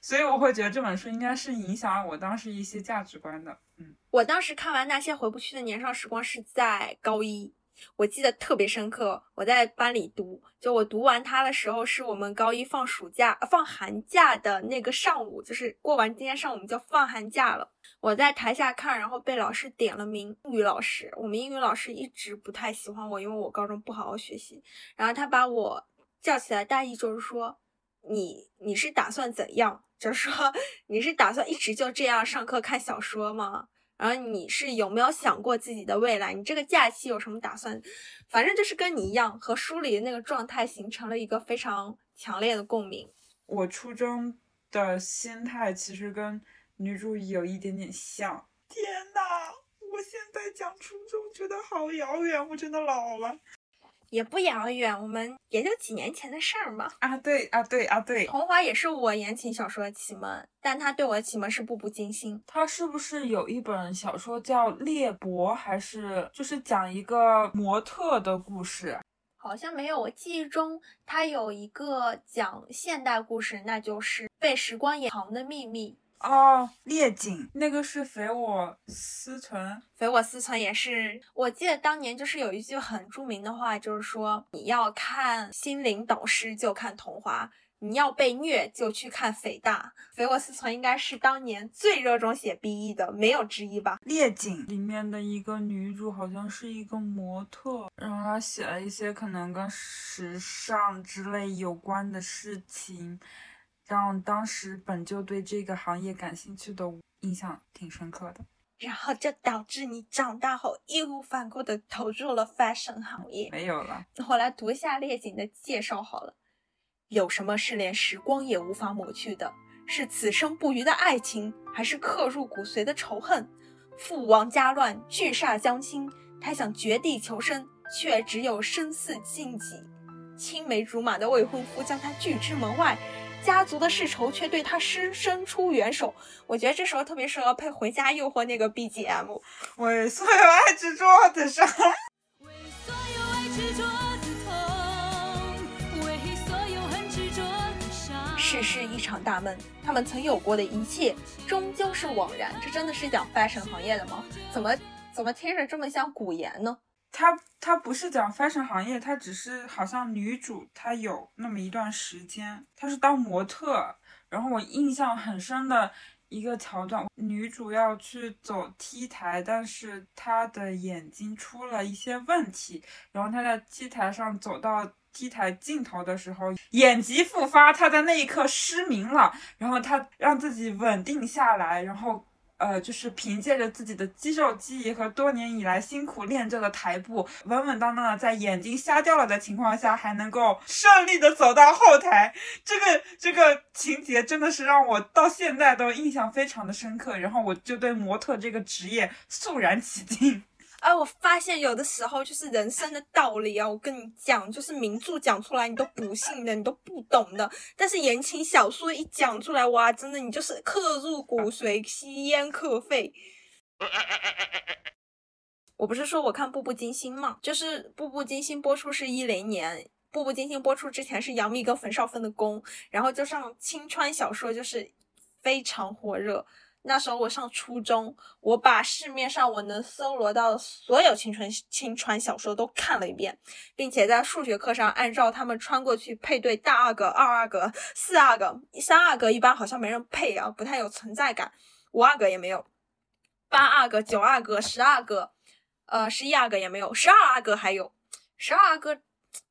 Speaker 2: 所以我会觉得这本书应该是影响了我当时一些价值观的。嗯，
Speaker 1: 我当时看完那些回不去的年少时光是在高一。我记得特别深刻，我在班里读，就我读完它的时候，是我们高一放暑假、放寒假的那个上午，就是过完今天上午我们就放寒假了。我在台下看，然后被老师点了名。英语老师，我们英语老师一直不太喜欢我，因为我高中不好好学习。然后他把我叫起来，大意就是说，你你是打算怎样？就是说 [LAUGHS] 你是打算一直就这样上课看小说吗？然后你是有没有想过自己的未来？你这个假期有什么打算？反正就是跟你一样，和书里的那个状态形成了一个非常强烈的共鸣。
Speaker 2: 我初中的心态其实跟女主有一点点像。天呐，我现在讲初中觉得好遥远，我真的老了。
Speaker 1: 也不遥远，我们也就几年前的事儿嘛。
Speaker 2: 啊，对啊，对啊，对。
Speaker 1: 桐华也是我言情小说的启蒙，但他对我的启蒙是步步惊心。
Speaker 2: 他是不是有一本小说叫《猎博》，还是就是讲一个模特的故事？
Speaker 1: 好像没有，我记忆中他有一个讲现代故事，那就是《被时光掩藏的秘密》。
Speaker 2: 哦，烈景那个是肥我思存，
Speaker 1: 肥我思存也是。我记得当年就是有一句很著名的话，就是说你要看心灵导师就看桐华，你要被虐就去看匪大，肥我思存应该是当年最热衷写 BE 的，没有之一吧。
Speaker 2: 猎景里面的一个女主好像是一个模特，然后她写了一些可能跟时尚之类有关的事情，让当时本就对这个行业感兴趣的我印象挺深刻的。
Speaker 1: 然后就导致你长大后义无反顾地投入了 fashion 行业。
Speaker 2: 没有了，
Speaker 1: 我来读一下列景的介绍好了。有什么是连时光也无法抹去的？是此生不渝的爱情，还是刻入骨髓的仇恨？父王家乱，聚煞将倾，他想绝地求生，却只有生死禁忌。青梅竹马的未婚夫将他拒之门外。家族的世仇却对他施伸出援手，我觉得这时候特别适合配《回家诱惑》那个 BGM。
Speaker 2: 为所有爱执着的伤，为所有爱执着的痛，为所有恨执着的伤。
Speaker 1: 世事一场大梦，他们曾有过的一切，终究是枉然。这真的是讲 fashion 行业的吗？怎么怎么听着这么像古言呢？
Speaker 2: 他他不是讲 fashion 行业，他只是好像女主她有那么一段时间，她是当模特。然后我印象很深的一个桥段，女主要去走 T 台，但是她的眼睛出了一些问题，然后她在 T 台上走到 T 台尽头的时候，眼疾复发，她在那一刻失明了，然后她让自己稳定下来，然后。呃，就是凭借着自己的肌肉记忆和多年以来辛苦练就的台步，稳稳当当的在眼睛瞎掉了的情况下，还能够顺利的走到后台，这个这个情节真的是让我到现在都印象非常的深刻，然后我就对模特这个职业肃然起敬。
Speaker 1: 哎，我发现有的时候就是人生的道理啊，我跟你讲，就是名著讲出来你都不信的，你都不懂的。但是言情小说一讲出来，哇，真的你就是刻入骨髓，吸烟克肺。我不是说我看《步步惊心》吗？就是《步步惊心》播出是一零年，《步步惊心》播出之前是杨幂跟冯绍峰的宫，然后就上青川小说就是非常火热。那时候我上初中，我把市面上我能搜罗到的所有青春青春小说都看了一遍，并且在数学课上按照他们穿过去配对大阿哥、二阿哥、四阿哥、三阿哥，一般好像没人配啊，不太有存在感。五阿哥也没有，八阿哥、九阿哥、十阿哥，呃，十一阿哥也没有，十二阿哥还有，十二阿哥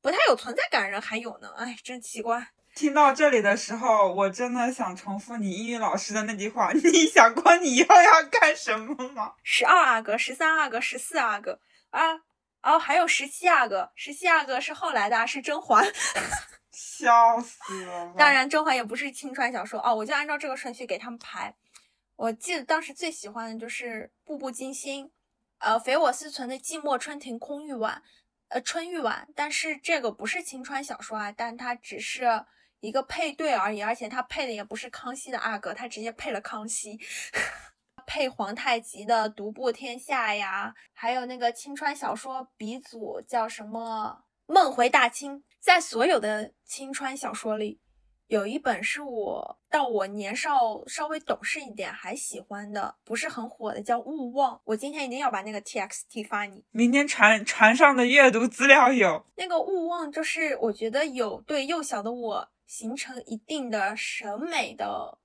Speaker 1: 不太有存在感人还有呢，哎，真奇怪。
Speaker 2: 听到这里的时候，我真的想重复你英语老师的那句话：[LAUGHS] 你想过你以后要干什么吗？
Speaker 1: 十二阿哥、十三阿哥、十四阿哥啊，哦，还有十七阿哥，十七阿哥是后来的，是甄嬛，[LAUGHS]
Speaker 2: 笑死了。
Speaker 1: 当然，甄嬛也不是青春小说哦，我就按照这个顺序给他们排。我记得当时最喜欢的就是《步步惊心》，呃，肥我思存的《寂寞春庭空玉碗》，呃，春玉碗，但是这个不是青春小说啊，但它只是。一个配对而已，而且他配的也不是康熙的阿哥，他直接配了康熙，[LAUGHS] 配皇太极的独步天下呀，还有那个青川小说鼻祖叫什么梦回大清，在所有的青川小说里，有一本是我到我年少稍微懂事一点还喜欢的，不是很火的，叫勿忘。我今天一定要把那个 T X T 发你，
Speaker 2: 明天船船上的阅读资料有
Speaker 1: 那个勿忘，就是我觉得有对幼小的我。形成一定的审美的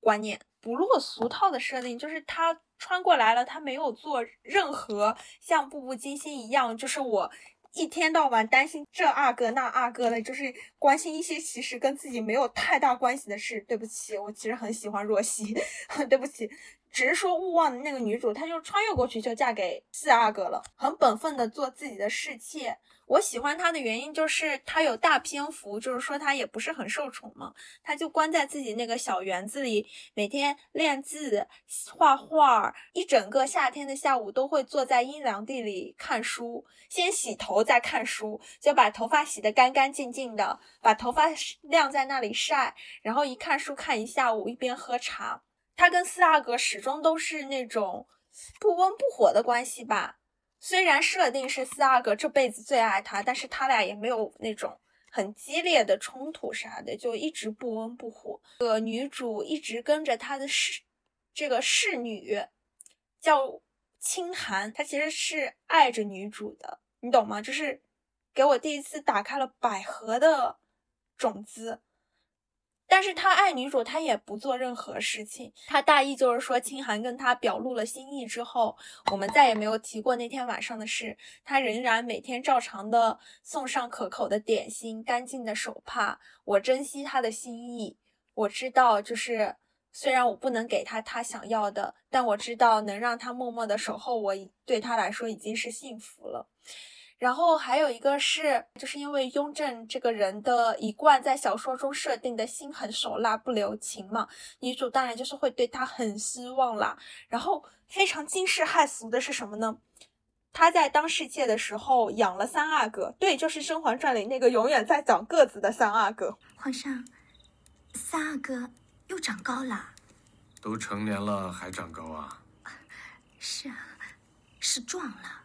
Speaker 1: 观念，不落俗套的设定，就是他穿过来了，他没有做任何像《步步惊心》一样，就是我一天到晚担心这阿哥那阿哥的，就是关心一些其实跟自己没有太大关系的事。对不起，我其实很喜欢若曦，[LAUGHS] 对不起，只是说勿忘的那个女主，她就穿越过去就嫁给四阿哥了，很本分的做自己的侍妾。我喜欢她的原因就是她有大篇幅，就是说她也不是很受宠嘛，她就关在自己那个小园子里，每天练字、画画，一整个夏天的下午都会坐在阴凉地里看书，先洗头再看书，就把头发洗得干干净净的，把头发晾在那里晒，然后一看书看一下午，一边喝茶。他跟四阿哥始终都是那种不温不火的关系吧。虽然设定是四阿哥这辈子最爱他，但是他俩也没有那种很激烈的冲突啥的，就一直不温不火。呃，女主一直跟着他的侍这个侍女叫清寒，她其实是爱着女主的，你懂吗？就是给我第一次打开了百合的种子。但是他爱女主，他也不做任何事情。他大意就是说，清寒跟他表露了心意之后，我们再也没有提过那天晚上的事。他仍然每天照常的送上可口的点心、干净的手帕。我珍惜他的心意，我知道，就是虽然我不能给他他想要的，但我知道能让他默默的守候我，对他来说已经是幸福了。然后还有一个是，就是因为雍正这个人的一贯在小说中设定的心狠手辣、不留情嘛，女主当然就是会对他很失望啦。然后非常惊世骇俗的是什么呢？他在当世界的时候养了三阿哥，对，就是《甄嬛传》里那个永远在长个子的三阿哥。
Speaker 3: 皇上，三阿哥又长高了，
Speaker 4: 都成年了还长高啊？
Speaker 3: 是啊，是壮了。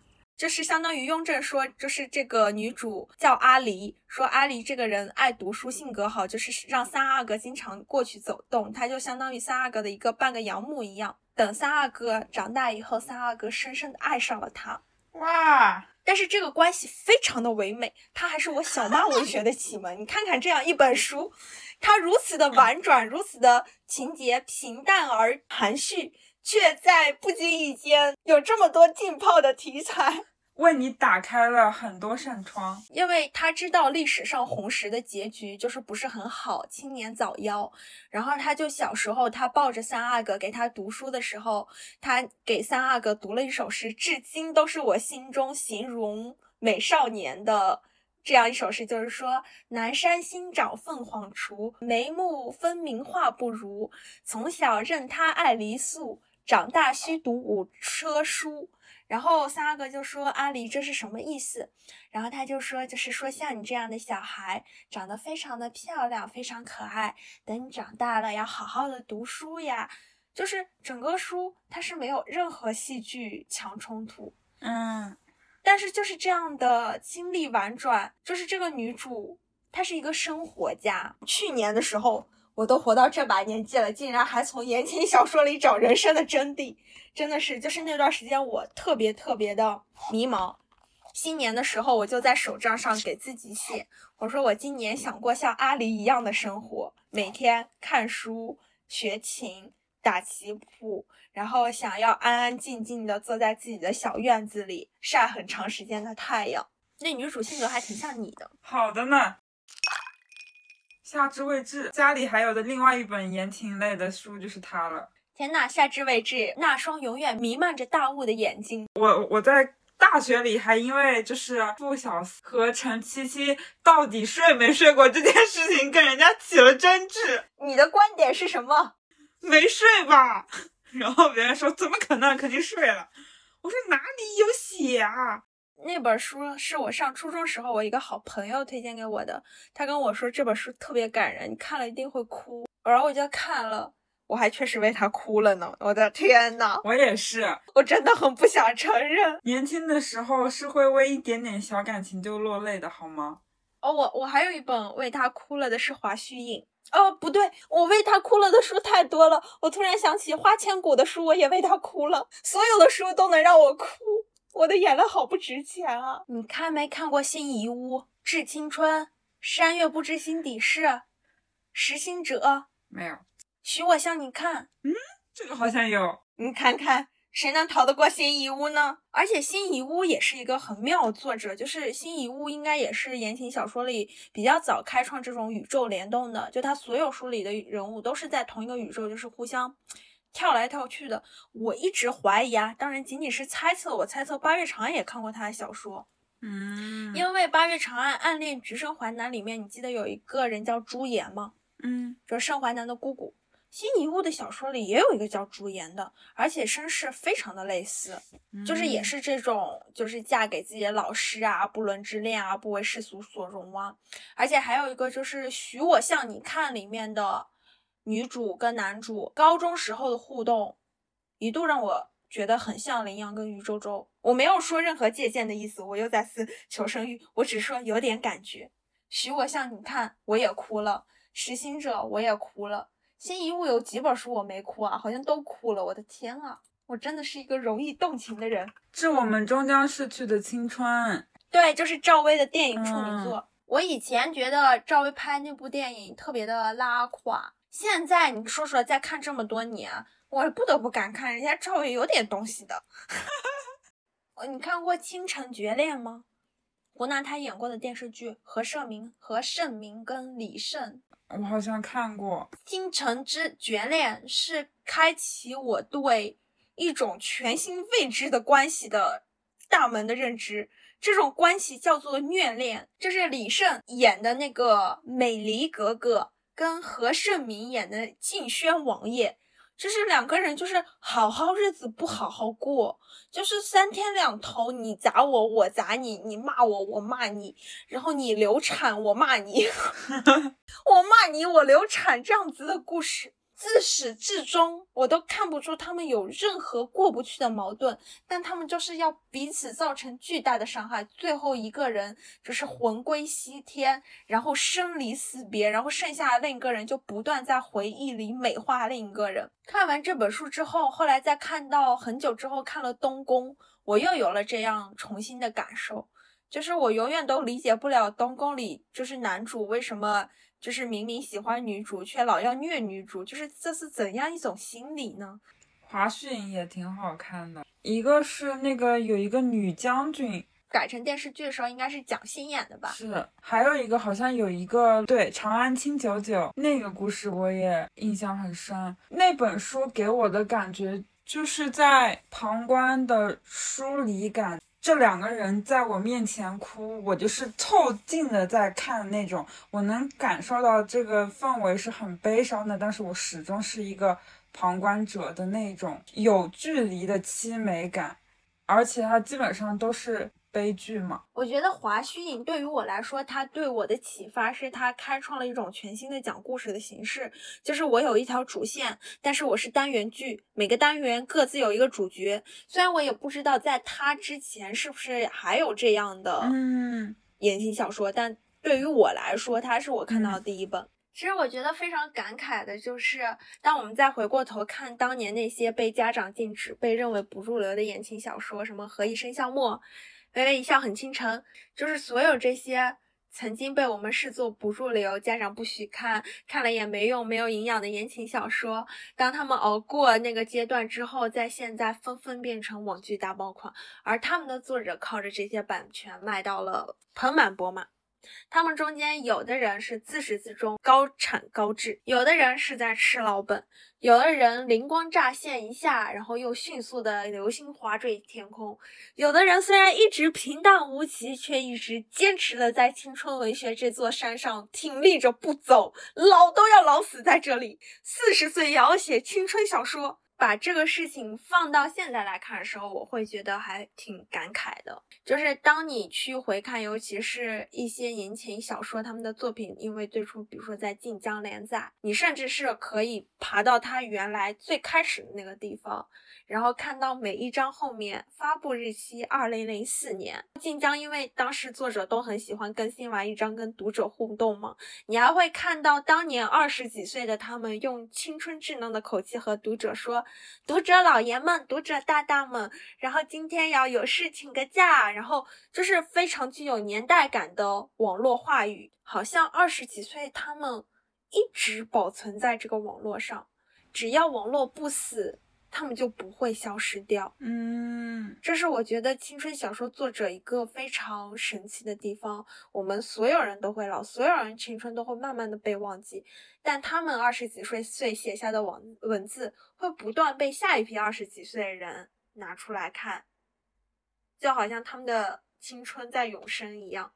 Speaker 1: 就是相当于雍正说，就是这个女主叫阿离，说阿离这个人爱读书，性格好，就是让三阿哥经常过去走动，他就相当于三阿哥的一个半个养母一样。等三阿哥长大以后，三阿哥深深的爱上了她。
Speaker 2: 哇！
Speaker 1: 但是这个关系非常的唯美，它还是我小妈文学的启蒙。你看看这样一本书，它如此的婉转，如此的情节平淡而含蓄，却在不经意间有这么多浸泡的题材。
Speaker 2: 为你打开了很多扇窗，
Speaker 1: 因为他知道历史上红石的结局就是不是很好，青年早夭。然后他就小时候，他抱着三阿哥给他读书的时候，他给三阿哥读了一首诗，至今都是我心中形容美少年的这样一首诗，就是说：南山新长凤凰雏，眉目分明画不如。从小任他爱梨树，长大须读五车书。然后三阿哥就说：“阿离，这是什么意思？”然后他就说：“就是说像你这样的小孩，长得非常的漂亮，非常可爱。等你长大了，要好好的读书呀。就是整个书它是没有任何戏剧强冲突，
Speaker 2: 嗯，
Speaker 1: 但是就是这样的经历婉转，就是这个女主她是一个生活家。去年的时候。”我都活到这把年纪了，竟然还从言情小说里找人生的真谛，真的是，就是那段时间我特别特别的迷茫。新年的时候，我就在手账上给自己写，我说我今年想过像阿离一样的生活，每天看书、学琴、打棋谱，然后想要安安静静的坐在自己的小院子里晒很长时间的太阳。那女主性格还挺像你的。
Speaker 2: 好的呢。夏至未至，家里还有的另外一本言情类的书就是它了。
Speaker 1: 天呐，夏至未至，那双永远弥漫着大雾的眼睛。
Speaker 2: 我我在大学里还因为就是傅小司和陈七七到底睡没睡过这件事情跟人家起了争执。
Speaker 1: 你的观点是什么？
Speaker 2: 没睡吧？[LAUGHS] 然后别人说怎么可能，肯定睡了。我说哪里有写啊？
Speaker 1: 那本书是我上初中时候我一个好朋友推荐给我的，他跟我说这本书特别感人，你看了一定会哭。然后我就看了，我还确实为他哭了呢。我的天呐，
Speaker 2: 我也是，
Speaker 1: 我真的很不想承认。
Speaker 2: 年轻的时候是会为一点点小感情就落泪的，好吗？
Speaker 1: 哦，我我还有一本为他哭了的是华胥引。哦，不对，我为他哭了的书太多了。我突然想起花千骨的书，我也为他哭了。所有的书都能让我哭。我的眼泪好不值钱啊！你看没看过《新遗屋》《致青春》《山月不知心底事》《拾心者》？
Speaker 2: 没有。
Speaker 1: 许我向你看，
Speaker 2: 嗯，这个好像有。
Speaker 1: 你看看，谁能逃得过《新遗屋》呢？而且《新遗屋》也是一个很妙的作者，就是《新遗屋》应该也是言情小说里比较早开创这种宇宙联动的，就他所有书里的人物都是在同一个宇宙，就是互相。跳来跳去的，我一直怀疑啊，当然仅仅是猜测。我猜测八月长安也看过他的小说，
Speaker 2: 嗯，
Speaker 1: 因为八月长安暗恋橘生淮南里面，你记得有一个人叫朱颜吗？
Speaker 2: 嗯，
Speaker 1: 就是盛淮南的姑姑。新遗物的小说里也有一个叫朱颜的，而且身世非常的类似，就是也是这种，就是嫁给自己的老师啊，不伦之恋啊，不为世俗所容啊。而且还有一个就是许我向你看里面的。女主跟男主高中时候的互动，一度让我觉得很像林阳跟余周周。我没有说任何借鉴的意思，我又在思 [LAUGHS] 求生欲，我只说有点感觉。许我向你看，我也哭了；实心者，我也哭了。新一物有几本书我没哭啊？好像都哭了。我的天啊，我真的是一个容易动情的人。
Speaker 2: 致我们终将逝去的青春。
Speaker 1: 对，就是赵薇的电影处女作。我以前觉得赵薇拍那部电影特别的拉垮，现在你说说，再看这么多年，我不得不感慨，人家赵薇有点东西的。[LAUGHS] 你看过《倾城绝恋》吗？湖南台演过的电视剧，何晟铭、何晟铭跟李晟。
Speaker 2: 我好像看过《
Speaker 1: 倾城之绝恋》，是开启我对一种全新未知的关系的大门的认知。这种关系叫做虐恋。这是李晟演的那个美离格格，跟何晟铭演的晋轩王爷。就是两个人，就是好好日子不好好过，就是三天两头，你砸我，我砸你，你骂我，我骂你，然后你流产，我骂你，[LAUGHS] 我骂你，我流产，这样子的故事。自始至终，我都看不出他们有任何过不去的矛盾，但他们就是要彼此造成巨大的伤害，最后一个人就是魂归西天，然后生离死别，然后剩下的另一个人就不断在回忆里美化另一个人。看完这本书之后，后来再看到很久之后看了东宫，我又有了这样重新的感受，就是我永远都理解不了东宫里就是男主为什么。就是明明喜欢女主，却老要虐女主，就是这是怎样一种心理呢？
Speaker 2: 华胥引也挺好看的，一个是那个有一个女将军
Speaker 1: 改成电视剧的时候，应该是蒋欣演的吧？
Speaker 2: 是，还有一个好像有一个对《长安清九九》那个故事，我也印象很深。那本书给我的感觉就是在旁观的疏离感。这两个人在我面前哭，我就是凑近的在看那种，我能感受到这个氛围是很悲伤的，但是我始终是一个旁观者的那种有距离的凄美感，而且它基本上都是。悲剧吗，
Speaker 1: 我觉得华胥引对于我来说，他对我的启发是他开创了一种全新的讲故事的形式，就是我有一条主线，但是我是单元剧，每个单元各自有一个主角。虽然我也不知道在他之前是不是还有这样的
Speaker 2: 嗯
Speaker 1: 言情小说，但对于我来说，它是我看到的第一本。其实我觉得非常感慨的就是，当我们再回过头看当年那些被家长禁止、被认为不入流的言情小说，什么《何以笙箫默》。微微一笑很倾城，就是所有这些曾经被我们视作不入流、家长不许看、看了也没用、没有营养的言情小说，当他们熬过那个阶段之后，在现在纷纷变成网剧大爆款，而他们的作者靠着这些版权卖到了盆满钵满。他们中间有的人是自始至终高产高质，有的人是在吃老本，有的人灵光乍现一下，然后又迅速的流星划坠天空，有的人虽然一直平淡无奇，却一直坚持的在青春文学这座山上挺立着不走，老都要老死在这里，四十岁也要写青春小说。把这个事情放到现在来看的时候，我会觉得还挺感慨的。就是当你去回看，尤其是一些言情小说，他们的作品，因为最初比如说在晋江连载，你甚至是可以爬到它原来最开始的那个地方。然后看到每一章后面发布日期二零零四年，晋江因为当时作者都很喜欢更新完一章跟读者互动嘛，你还会看到当年二十几岁的他们用青春稚嫩的口气和读者说：“读者老爷们，读者大大们，然后今天要有事请个假。”然后就是非常具有年代感的网络话语，好像二十几岁他们一直保存在这个网络上，只要网络不死。他们就不会消失掉，
Speaker 2: 嗯，
Speaker 1: 这是我觉得青春小说作者一个非常神奇的地方。我们所有人都会老，所有人青春都会慢慢的被忘记，但他们二十几岁岁写下的文文字会不断被下一批二十几岁的人拿出来看，就好像他们的青春在永生一样。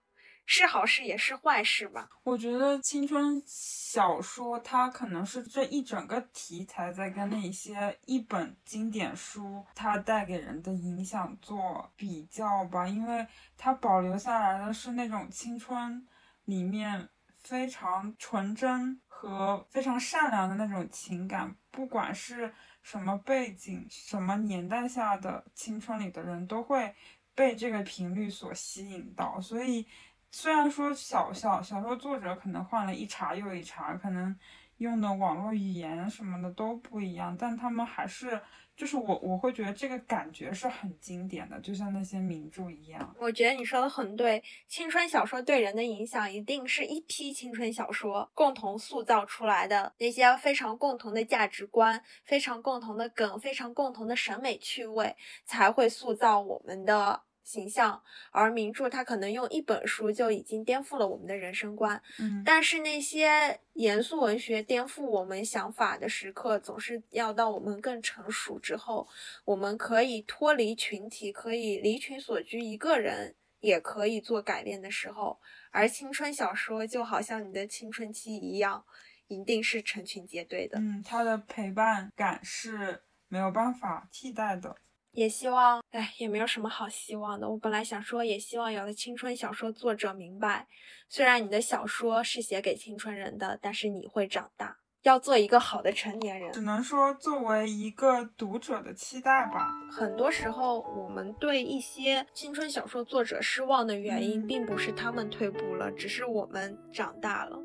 Speaker 1: 是好事也是坏事吧？
Speaker 2: 我觉得青春小说它可能是这一整个题材在跟那些一本经典书它带给人的影响做比较吧，因为它保留下来的是那种青春里面非常纯真和非常善良的那种情感，不管是什么背景、什么年代下的青春里的人都会被这个频率所吸引到，所以。虽然说小小小说作者可能换了一茬又一茬，可能用的网络语言什么的都不一样，但他们还是。就是我我会觉得这个感觉是很经典的，就像那些名著一样。
Speaker 1: 我觉得你说的很对，青春小说对人的影响一定是一批青春小说共同塑造出来的那些非常共同的价值观、非常共同的梗、非常共同的审美趣味，才会塑造我们的。形象，而名著它可能用一本书就已经颠覆了我们的人生观。
Speaker 2: 嗯，
Speaker 1: 但是那些严肃文学颠覆我们想法的时刻，总是要到我们更成熟之后，我们可以脱离群体，可以离群所居，一个人也可以做改变的时候。而青春小说就好像你的青春期一样，一定是成群结队的。
Speaker 2: 嗯，它的陪伴感是没有办法替代的。
Speaker 1: 也希望，哎，也没有什么好希望的。我本来想说，也希望有的青春小说作者明白，虽然你的小说是写给青春人的，但是你会长大，要做一个好的成年人。
Speaker 2: 只能说，作为一个读者的期待吧。
Speaker 1: 很多时候，我们对一些青春小说作者失望的原因，并不是他们退步了，只是我们长大了。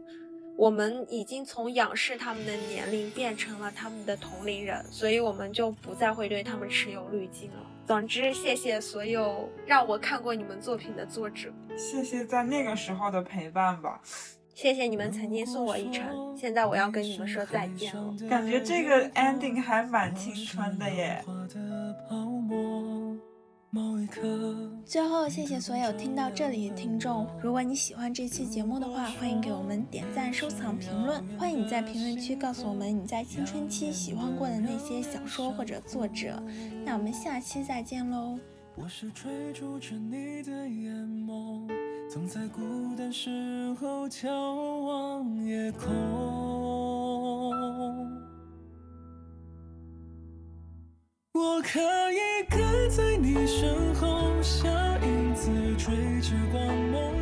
Speaker 1: 我们已经从仰视他们的年龄变成了他们的同龄人，所以我们就不再会对他们持有滤镜了。总之，谢谢所有让我看过你们作品的作者，
Speaker 2: 谢谢在那个时候的陪伴吧，
Speaker 1: 谢谢你们曾经送我一程。现在我要跟你们说再见了，
Speaker 2: 感觉这个 ending 还蛮青春的耶。
Speaker 3: 最后，谢谢所有听到这里的听众。如果你喜欢这期节目的话，欢迎给我们点赞、收藏、评论。欢迎你在评论区告诉我们你在青春期喜欢过的那些小说或者作者。那我们下期再见喽。我是追逐着你的眼眸，总在孤单时候眺望夜空。我可以跟在你身后，像影子追着光梦。